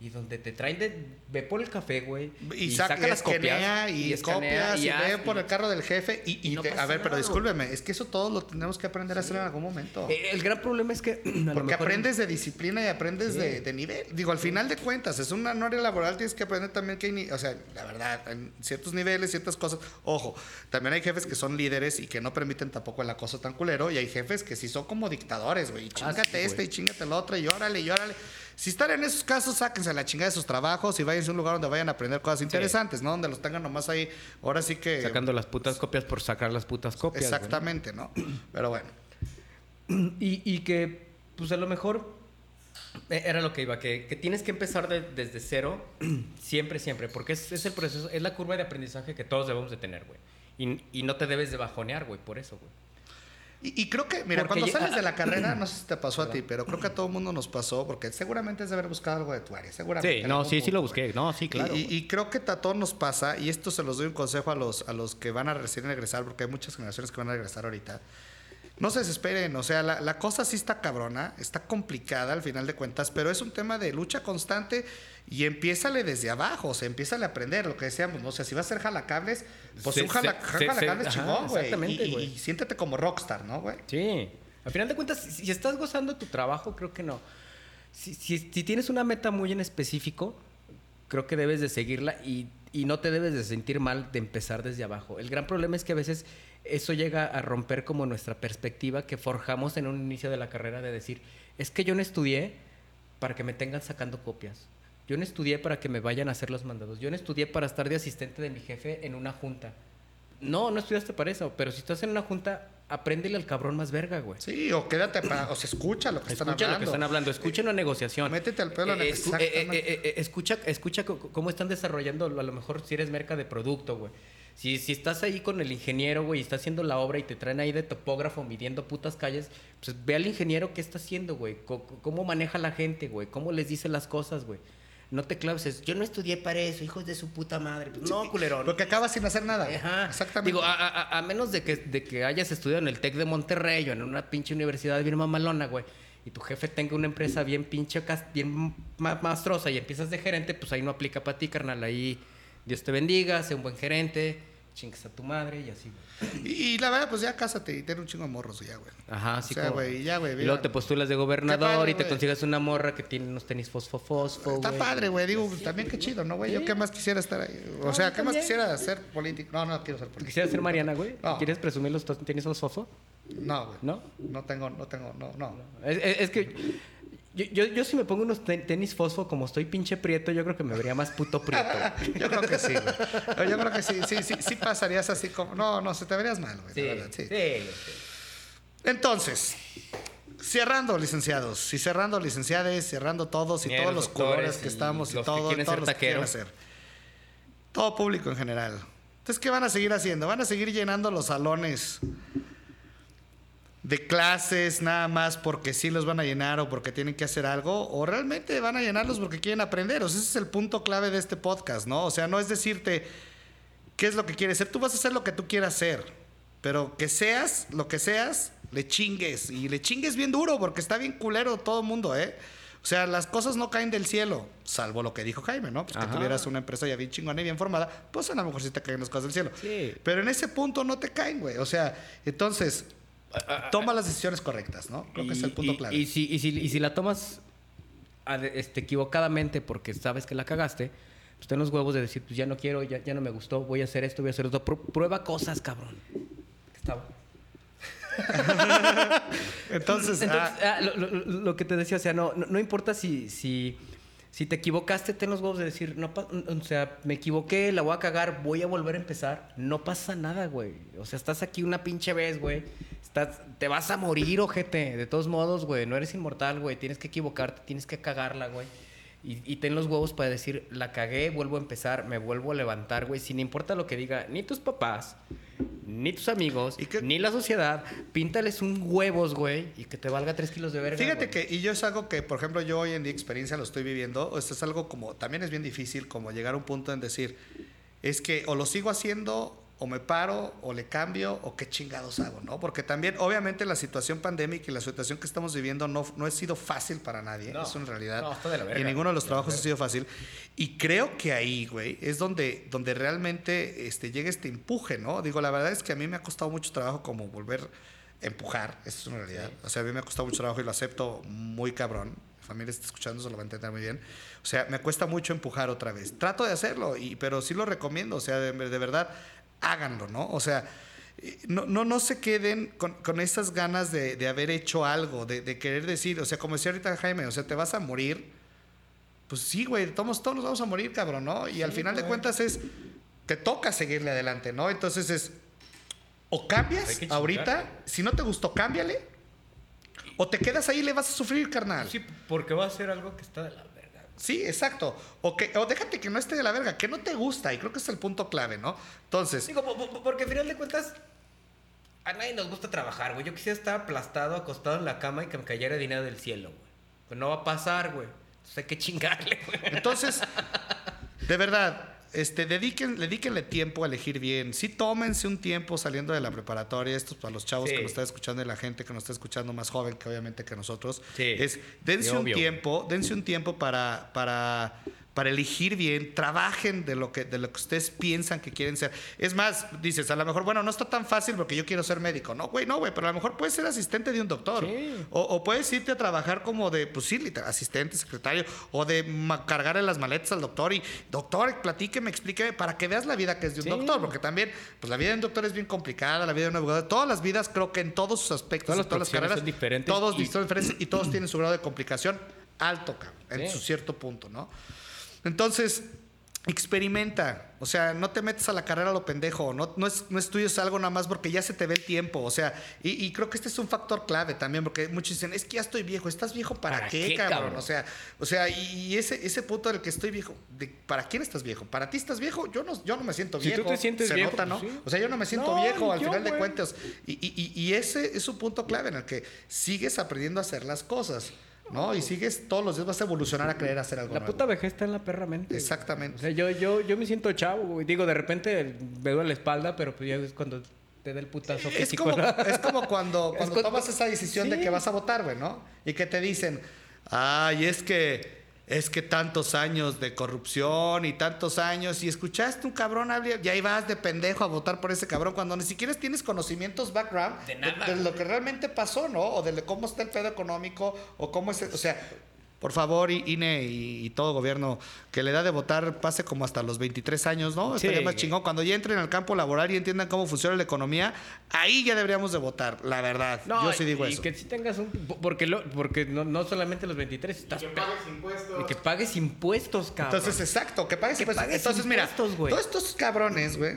B: Y donde te traen de... Ve por el café, güey.
A: Y, saca, las
B: copias.
A: y, copias y, ve por el carro del jefe y, y
B: y no
A: te- a ver, pero discúlpeme, es que eso todo lo tenemos que aprender a hacer en algún momento.
B: Eh, El gran problema es que...
A: Porque aprendes de disciplina y aprendes
B: Sí.
A: de, de nivel. Digo, al final de cuentas, es una área laboral, tienes que aprender también que hay, ni- o sea, la verdad, en ciertos niveles, ciertas cosas. Ojo, también hay jefes que son líderes y que no permiten tampoco el acoso tan culero, y hay jefes que sí son como dictadores, güey. y
B: Ah,
A: Chingate
B: sí,
A: este y chingate el otro, y órale, y órale. Si están en esos casos, sáquense a la chingada de sus trabajos y váyanse a un lugar donde vayan a aprender cosas interesantes, ¿no? Donde los tengan nomás ahí, ahora sí que...
B: Sacando las putas copias por sacar las putas copias.
A: Exactamente, ¿no? Pero bueno.
B: Y, y que, pues a lo mejor, eh, era lo que iba, que, que tienes que empezar de- desde cero, siempre, siempre, porque es, es el proceso, es la curva de aprendizaje que todos debemos de tener, güey. Y, y no te debes de bajonear, güey, por eso, güey.
A: Y, y creo que, mira,
B: Porque
A: cuando
B: ya-
A: sales de la carrera, no sé si te pasó a ti, pero creo que a todo el mundo nos pasó, porque seguramente es de haber buscado algo de tu área, seguramente.
B: Sí, no, sí, sí lo busqué. No, sí, claro.
A: Y, creo que a todos nos pasa, y esto se los doy un consejo a los, a los que van a recién egresar, porque hay muchas generaciones que van a regresar ahorita. No se desesperen, o sea, la, la cosa sí está cabrona, está complicada al final de cuentas, pero es un tema de lucha constante y empiézale desde abajo, o sea, empiézale a aprender lo que decíamos, ¿no? O sea, si vas a hacer jalacables, pues
B: Se-
A: un jala,
B: se-
A: jalacables
B: se-
A: chingón, güey.
B: exactamente,
A: Y- y-
B: güey.
A: y siéntete como rockstar, ¿no, güey?
B: Sí. Al final de cuentas, si si estás gozando tu trabajo, creo que no. Si, si- si tienes una meta muy en específico, creo que debes de seguirla y, y no te debes de sentir mal de empezar desde abajo. El gran problema es que a veces eso llega a romper como nuestra perspectiva que forjamos en un inicio de la carrera de decir, es que yo no estudié para que me tengan sacando copias. Yo no estudié para que me vayan a hacer los mandados. Yo no estudié para estar de asistente de mi jefe en una junta. No, no estudiaste para eso, pero si estás en una junta, apréndele al cabrón más verga, güey.
A: Sí, o quédate para, o sea, escucha lo que están
B: Escucha
A: hablando.
B: lo que están hablando, escucha una negociación.
A: Métete al pelo
B: Eh,
A: la-
B: escu- eh, eh, eh, eh, escucha, escucha cómo están desarrollando, a lo mejor si eres merca de producto, güey. Si, si estás ahí con el ingeniero, güey, y está haciendo la obra y te traen ahí de topógrafo midiendo putas calles, pues ve al ingeniero qué está haciendo, güey. Cómo maneja la gente, güey. Cómo les dice las cosas, güey. No te claves, es, yo no estudié para eso, hijos de su puta madre. No, culerón.
A: Porque acabas sin hacer nada.
B: Ajá.
A: Exactamente.
B: Digo, a, a- a menos de que, de que hayas estudiado en el TEC de Monterrey o en una pinche universidad bien mamalona, güey, y tu jefe tenga una empresa bien pinche, bien ma- mastrosa y empiezas de gerente, pues ahí no aplica para ti, carnal. Ahí Dios te bendiga, sé un buen gerente, chingas a tu madre y así, güey.
A: y, y la verdad, pues ya cásate y ten un chingo de morros ya, güey.
B: Ajá, así
A: O sea,
B: como...
A: güey, ya, güey,
B: Y luego te postulas de gobernador
A: padre,
B: y te
A: güey.
B: consigas una morra que tiene unos tenis fosfo fosfo,
A: Está
B: güey.
A: padre, güey. Digo, también qué chido, ¿no, güey? Yo qué más quisiera estar ahí. O
B: No,
A: sea, ¿qué más quisiera ser político? No, no quiero ser político.
B: ¿Quisieras ser Mariana, güey?
A: No.
B: ¿Quieres presumir los tenis fosfo?
A: No, güey.
B: ¿No?
A: No tengo, no tengo, no, no.
B: Es, es- es que yo, yo, yo si me pongo unos ten- tenis fosfo, como estoy pinche prieto, yo creo que me vería más puto prieto.
A: Yo creo que sí, güey. Yo creo que sí, sí, sí, sí pasarías así como. No, no, se te verías mal, güey. la verdad, sí. Entonces, cerrando, licenciados, y cerrando, licenciades, cerrando todos y todos los colores que estamos y
B: los
A: todo, todos los que quieren hacer. Todo público en general. Entonces, ¿qué van a seguir haciendo? Van a seguir llenando los salones de clases nada más porque sí los van a llenar o porque tienen que hacer algo, o realmente van a llenarlos porque quieren aprender. O sea, ese es el punto clave de este podcast, ¿no? O sea, no es decirte qué es lo que quieres ser, tú vas a hacer lo que tú quieras ser, pero que seas lo que seas, le chingues y le chingues bien duro porque está bien culero todo el mundo, ¿eh? O sea, las cosas no caen del cielo, salvo lo que dijo Jaime, ¿no? Pues que tuvieras una empresa ya bien chingona y bien formada, pues a lo mejor sí te caen las cosas del cielo.
B: Sí.
A: Pero en ese punto no te caen, güey. O sea, entonces, toma las decisiones correctas, ¿no? Creo que es el punto
B: y,
A: clave.
B: y si, y, si, y si la tomas este, equivocadamente porque sabes que la cagaste, pues ten los huevos de decir, pues ya no quiero, ya, ya no me gustó, voy a hacer esto, voy a hacer esto. Pru- prueba cosas, cabrón. Estaba.
A: entonces,
B: Entonces,
A: ah,
B: ah, lo, lo- lo que te decía, o sea, no, no, no importa si, si, si te equivocaste, ten los huevos de decir, no, pa- o sea, me equivoqué, la voy a cagar, voy a volver a empezar. No pasa nada, güey. O sea, estás aquí una pinche vez, güey. Estás, te vas a morir, ojete. De todos modos, güey, no eres inmortal, güey. Tienes que equivocarte, tienes que cagarla, güey. Y, y ten los huevos para decir, la cagué, vuelvo a empezar, me vuelvo a levantar, güey. Sin importa lo que diga, ni tus papás, ni tus amigos,
A: Y
B: ni la sociedad, píntales un huevos, güey, y que te valga tres kilos de verga.
A: Fíjate
B: güey.
A: que, y yo es algo que, por ejemplo, yo hoy en día experiencia lo estoy viviendo, esto es algo como, también es bien difícil como llegar a un punto en decir, es que o lo sigo haciendo o me paro, o le cambio, o qué chingados hago, ¿no? Porque también, obviamente, la situación pandémica y la situación que estamos viviendo no, no ha sido fácil para nadie,
B: No.
A: eso en realidad.
B: No, está de la verga.
A: y ninguno de los
B: De
A: trabajos ha sido fácil. Y creo que ahí, güey, es donde, donde realmente este, llega este empuje, ¿no? Digo, la verdad es que a mí me ha costado mucho trabajo como volver a empujar, eso es una realidad.
B: Sí.
A: O sea, a mí me ha costado mucho trabajo y lo acepto muy cabrón. Mi familia está escuchando, se lo va a entender muy bien. O sea, me cuesta mucho empujar otra vez. Trato de hacerlo, y, pero sí lo recomiendo. O sea, de, de verdad, háganlo, ¿no? O sea, no, no, no se queden con, con esas ganas de, de haber hecho algo, de, de querer decir, o sea, como decía ahorita Jaime, o sea, te vas a morir. Pues sí, güey, todos, todos nos vamos a morir, cabrón, ¿no? Y al final de cuentas es, te toca seguirle adelante, ¿no? Entonces es, o cambias ahorita, si no te gustó, cámbiale, o te quedas ahí y le vas a sufrir, carnal.
B: Sí, porque va a ser algo que está de la.
A: Sí, exacto. O, que, o déjate que no esté de la verga, que no te gusta. Y creo que es el punto clave, ¿no? Entonces,
B: Digo, po- po- porque al final de cuentas, a nadie nos gusta trabajar, güey. Yo quisiera estar aplastado, acostado en la cama y que me cayera dinero del cielo, güey. Pues no va a pasar, güey. Entonces hay que chingarle, güey.
A: entonces, de verdad, este, dediquen, dedíquenle tiempo a elegir bien. Sí, tómense un tiempo saliendo de la preparatoria. Esto es para los chavos
B: Sí.
A: que nos están escuchando y la gente que nos está escuchando más joven que obviamente que nosotros.
B: Sí.
A: Es, dense
B: Sí,
A: un tiempo, dense un tiempo para, para, para elegir bien, trabajen de lo, que, de lo que ustedes piensan que quieren ser. Es más, dices, a lo mejor, bueno, no está tan fácil porque yo quiero ser médico. No, güey, no, güey, pero a lo mejor puedes ser asistente de un doctor.
B: Sí.
A: O, o puedes irte a trabajar como de, pues sí, asistente, secretario, o de cargarle las maletas al doctor y, doctor, platíqueme, explíqueme, para que veas la vida que es de un
B: Sí.
A: doctor, porque también, pues la vida de un doctor es bien complicada, la vida de un abogado, todas las vidas, creo que en todos sus aspectos,
B: Todas
A: en
B: las
A: todas las carreras,
B: son diferentes
A: todos
B: y-
A: diferentes y todos tienen su grado de complicación alto, cabrón, en
B: Sí.
A: su cierto punto, ¿no? Entonces, experimenta. O sea, no te metes a la carrera a lo pendejo. No, no, es, no estudies algo nada más porque ya se te ve el tiempo. O sea, y, y creo que este es un factor clave también, porque muchos dicen, es que ya estoy viejo. ¿Estás viejo para,
B: ¿Para
A: qué,
B: qué,
A: cabrón?
B: cabrón?
A: O sea, o sea, y, ese, ese punto del que estoy viejo, de, ¿para quién estás viejo? ¿Para ti estás viejo? Yo no, yo no me siento
B: Si tú
A: viejo.
B: te sientes
A: se
B: viejo,
A: nota,
B: pues
A: ¿no?
B: sí.
A: O sea, yo no me siento
B: No,
A: viejo al
B: yo,
A: final de cuentas. Y, y- y- y ese es un punto clave en el que sigues aprendiendo a hacer las cosas. ¿No? Y sigues todos los días vas a evolucionar a querer hacer algo
B: La
A: nuevo.
B: puta vejez está en la perra mente.
A: Exactamente.
B: O sea, yo, yo, yo me siento chavo, güey. Digo, de repente me duele la espalda, pero pues ya es cuando te da el putazo
A: Es
B: físico.
A: como,
B: ¿no?
A: es como cuando, cuando tomas esa decisión de que vas a votar, güey, ¿no? Y que te dicen, ay, es que, es que tantos años de corrupción y tantos años, y escuchaste un cabrón hablar, y ahí vas de pendejo a votar por ese cabrón, cuando ni siquiera tienes conocimientos background
B: De nada.
A: de lo que realmente pasó, ¿no? O de cómo está el pedo económico, o cómo es, o sea... Por favor, INE y, y todo gobierno, que la edad de votar pase como hasta los 23 años, ¿no?
B: Sí.
A: Estaría más chingón. Cuando ya entren al campo laboral y entiendan cómo funciona la economía, ahí ya deberíamos de votar, la verdad. Yo sí digo
B: y
A: eso.
B: que sí tengas un... Porque, lo, porque no, no solamente los 23 estás...
C: que pagues impuestos.
B: Y que pagues impuestos, cabrón.
A: Entonces, exacto, que pagues
B: Que
A: impuestos.
B: pagues
A: Entonces, mira, todos estos cabrones, güey,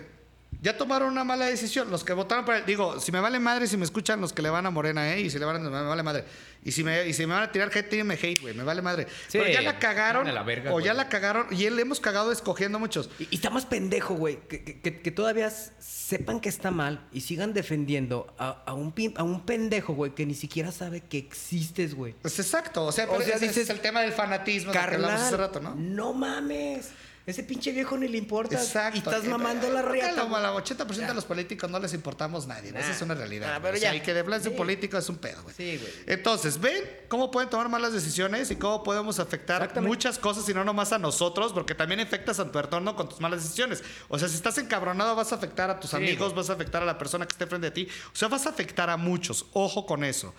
A: ya tomaron una mala decisión. Los que votaron él, digo, si me vale madre, si me escuchan los que le van a Morena, ¿eh? Y si le van a, me vale madre. Y si me, y si me van a tirar hate, tírenme hate, güey, me vale madre.
B: Sí,
A: Pero ya la cagaron,
B: a la verga,
A: o ya la cagaron, y él le hemos cagado escogiendo muchos.
B: Y, y está más pendejo, güey. Que, que- todavía sepan que está mal y sigan defendiendo a, a un, a un pendejo, güey, que ni siquiera sabe que existes, güey.
A: Pues exacto, o sea,
B: O sea,
A: ese
B: dices,
A: es el tema del fanatismo del que hablamos
B: Carnal,
A: hace rato, ¿no?
B: no mames. Ese pinche viejo ni le importa.
A: Exacto.
B: Y estás
A: Eh,
B: mamando la
A: creo que
B: reata.
A: Al
B: güey.
A: 80% de los políticos no les importamos nadie. ¿no? Esa
B: Nah.
A: es una realidad.
B: Ah,
A: güey.
B: pero
A: O sea,
B: ya.
A: y que de un
B: Sí.
A: político es un pedo, güey.
B: Sí, güey.
A: Entonces, ven cómo pueden tomar malas decisiones y cómo podemos afectar muchas cosas y no nomás a nosotros, porque también afectas a tu entorno con tus malas decisiones. O sea, si estás encabronado, vas a afectar a tus
B: Sí,
A: amigos,
B: güey.
A: vas a afectar a la persona que esté frente a ti. O sea, vas a afectar a muchos. Ojo con eso.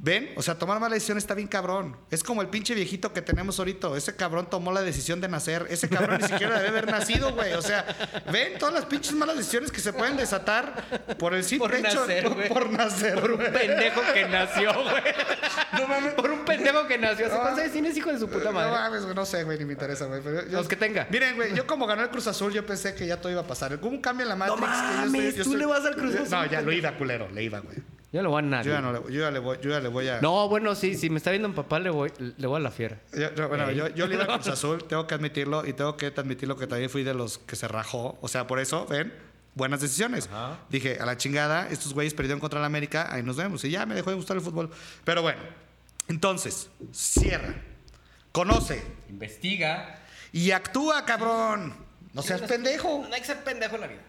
A: ¿Ven? O sea, tomar mala decisión está bien cabrón. Es como el pinche viejito que tenemos ahorita. Ese cabrón tomó la decisión de nacer. Ese cabrón ni siquiera debe haber nacido, güey. O sea, ¿ven todas las pinches malas decisiones que se pueden desatar por el simple
B: Por
A: hecho
B: nacer,
A: por,
B: güey.
A: por nacer,
B: Por un
A: güey.
B: pendejo que nació, güey.
A: No mames.
B: Por un pendejo que nació. ¿Hace
A: No.
B: cuántos años tienes, hijo de su puta
A: No
B: madre?
A: mames, güey, no sé, güey, ni me interesa, güey. pero yo-
B: Los que tenga.
A: Miren, güey, yo como ganó el Cruz Azul, yo pensé que ya todo iba a pasar. Cambio en la Matrix. que yo
B: mames, ¿tú le vas al Cruz Azul,
A: No, ya lo iba, culero, le iba, güey.
B: Yo no voy a nadie.
A: Yo ya, no le, yo ya le voy, yo ya le voy a.
B: No, bueno, sí, si me está viendo mi papá, le voy, le voy a la fiera.
A: Yo, yo- bueno,
B: Ey.
A: yo, yo le iba al Cruz Azul, tengo que admitirlo, y tengo que admitirlo que también fui de los que se rajó. O sea, por eso, ven, buenas decisiones.
B: Ajá.
A: Dije, a la chingada, estos güeyes perdieron contra la América, ahí nos vemos. Y ya me dejó de gustar el fútbol. Pero bueno, entonces, cierra, conoce
B: Investiga.
A: y actúa, cabrón. No seas pendejo.
B: No hay que ser pendejo en la vida.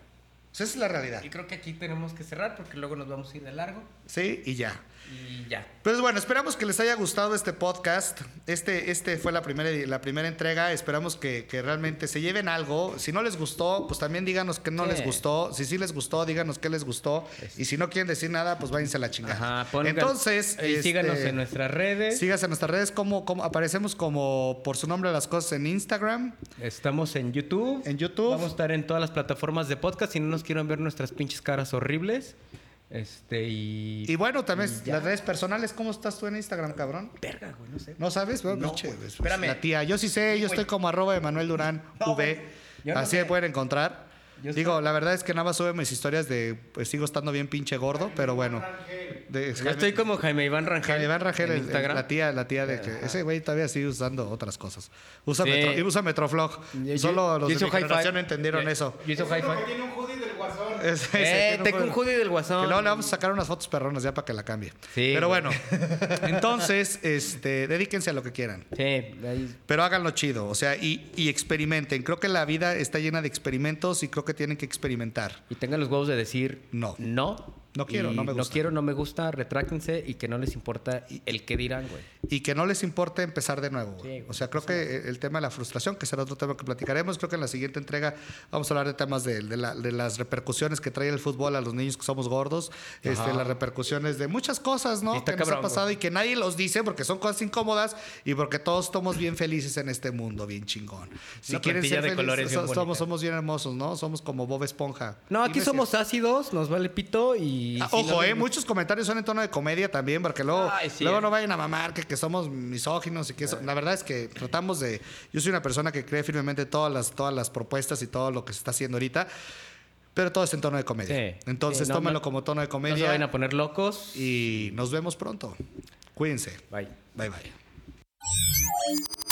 A: O sea, esa es la realidad.
B: Y creo que aquí tenemos que cerrar porque luego nos vamos a ir de largo.
A: Sí, y ya.
B: Y ya.
A: Pues bueno, esperamos que les haya gustado este podcast. Este, este fue la primera, la primera entrega. Esperamos que, que realmente se lleven algo. Si no les gustó, pues también díganos que no les gustó. Si sí les gustó, díganos qué les gustó. Y si no quieren decir nada, pues váyanse a la chingada.
B: Ajá, pongan-
A: Entonces,
B: y
A: este,
B: síganos en nuestras redes.
A: Síganos en nuestras redes. Como, como, aparecemos como por su nombre las cosas en Instagram,
B: Estamos en YouTube.
A: en YouTube.
B: Vamos a estar en todas las plataformas de podcast. Si no nos quieren ver nuestras pinches caras horribles. Este y.
A: Y bueno, también
B: y
A: las redes personales. ¿Cómo estás tú en Instagram, cabrón?
B: Verga, güey, no sé.
A: ¿No sabes? Bueno,
B: No,
A: pues,
B: Espérame.
A: La tía. Yo sí sé, yo estoy como arroba Emanuel Durán
B: No,
A: V.
B: no
A: Así
B: sé.
A: me pueden encontrar.
B: Yo
A: Digo,
B: estoy-
A: la verdad es que nada más sube mis historias de, pues sigo estando bien pinche gordo, pero bueno. De,
B: Yo estoy como Jaime Iván Rangel.
A: Jaime Iván Rangel, el- el- la tía, la tía de que ese güey todavía sigue usando otras cosas. Usa,
B: Sí.
A: Metro, y usa Metroflog.
B: Yo-
A: Solo
B: yo
A: los de mi generación entendieron
B: Yo-
A: eso.
B: Yo hizo hi-fi.
C: tiene un hoodie del guasón.
A: Ese- ese
B: Eh, tengo
A: un
B: hoodie del guasón.
A: Que luego le vamos a sacar unas fotos perronas ya para que la cambie.
B: Sí,
A: Pero bueno, entonces, este, dedíquense a lo que quieran.
B: Sí, ahí-
A: Pero háganlo chido, o sea, y, y experimenten. Creo que la vida está llena de experimentos y creo que tienen que experimentar.
B: Y tengan los huevos de decir
A: No.
B: No.
A: No quiero,
B: y
A: no me gusta.
B: No quiero, no me gusta, retráctense y que no les importa el que dirán, güey.
A: Y que no les importe empezar de nuevo. güey.
B: Sí, güey,
A: o sea, creo que el tema de la frustración, que será otro tema que platicaremos, creo que en la siguiente entrega vamos a hablar de temas de, de la- de las repercusiones que trae el fútbol a los niños que somos gordos, este, las repercusiones de muchas cosas, ¿no? Que nos ha
B: cabrón,
A: pasado
B: güey.
A: y que nadie los dice porque son cosas incómodas y porque todos estamos bien felices en este mundo, bien chingón. Si
B: Una
A: quieren ser
B: de colores
A: felices, so- somos, somos bien hermosos, ¿no? Somos como Bob Esponja.
B: No, aquí somos ácidos, nos vale pito y...
A: Ah,
B: si
A: ojo, eh, muchos comentarios son en tono de comedia también, porque luego,
B: Ay, sí,
A: luego
B: eh.
A: no vayan a mamar que, que somos misóginos y que eso. La verdad es que tratamos de. Yo soy una persona que cree firmemente todas las, todas las propuestas y todo lo que se está haciendo ahorita, pero todo es en tono de comedia.
B: Sí.
A: Entonces,
B: no,
A: tómenlo
B: no-
A: como tono de
B: No se
A: comedia
B: vayan a poner locos.
A: y nos vemos pronto. Cuídense.
B: Bye.
A: Bye bye.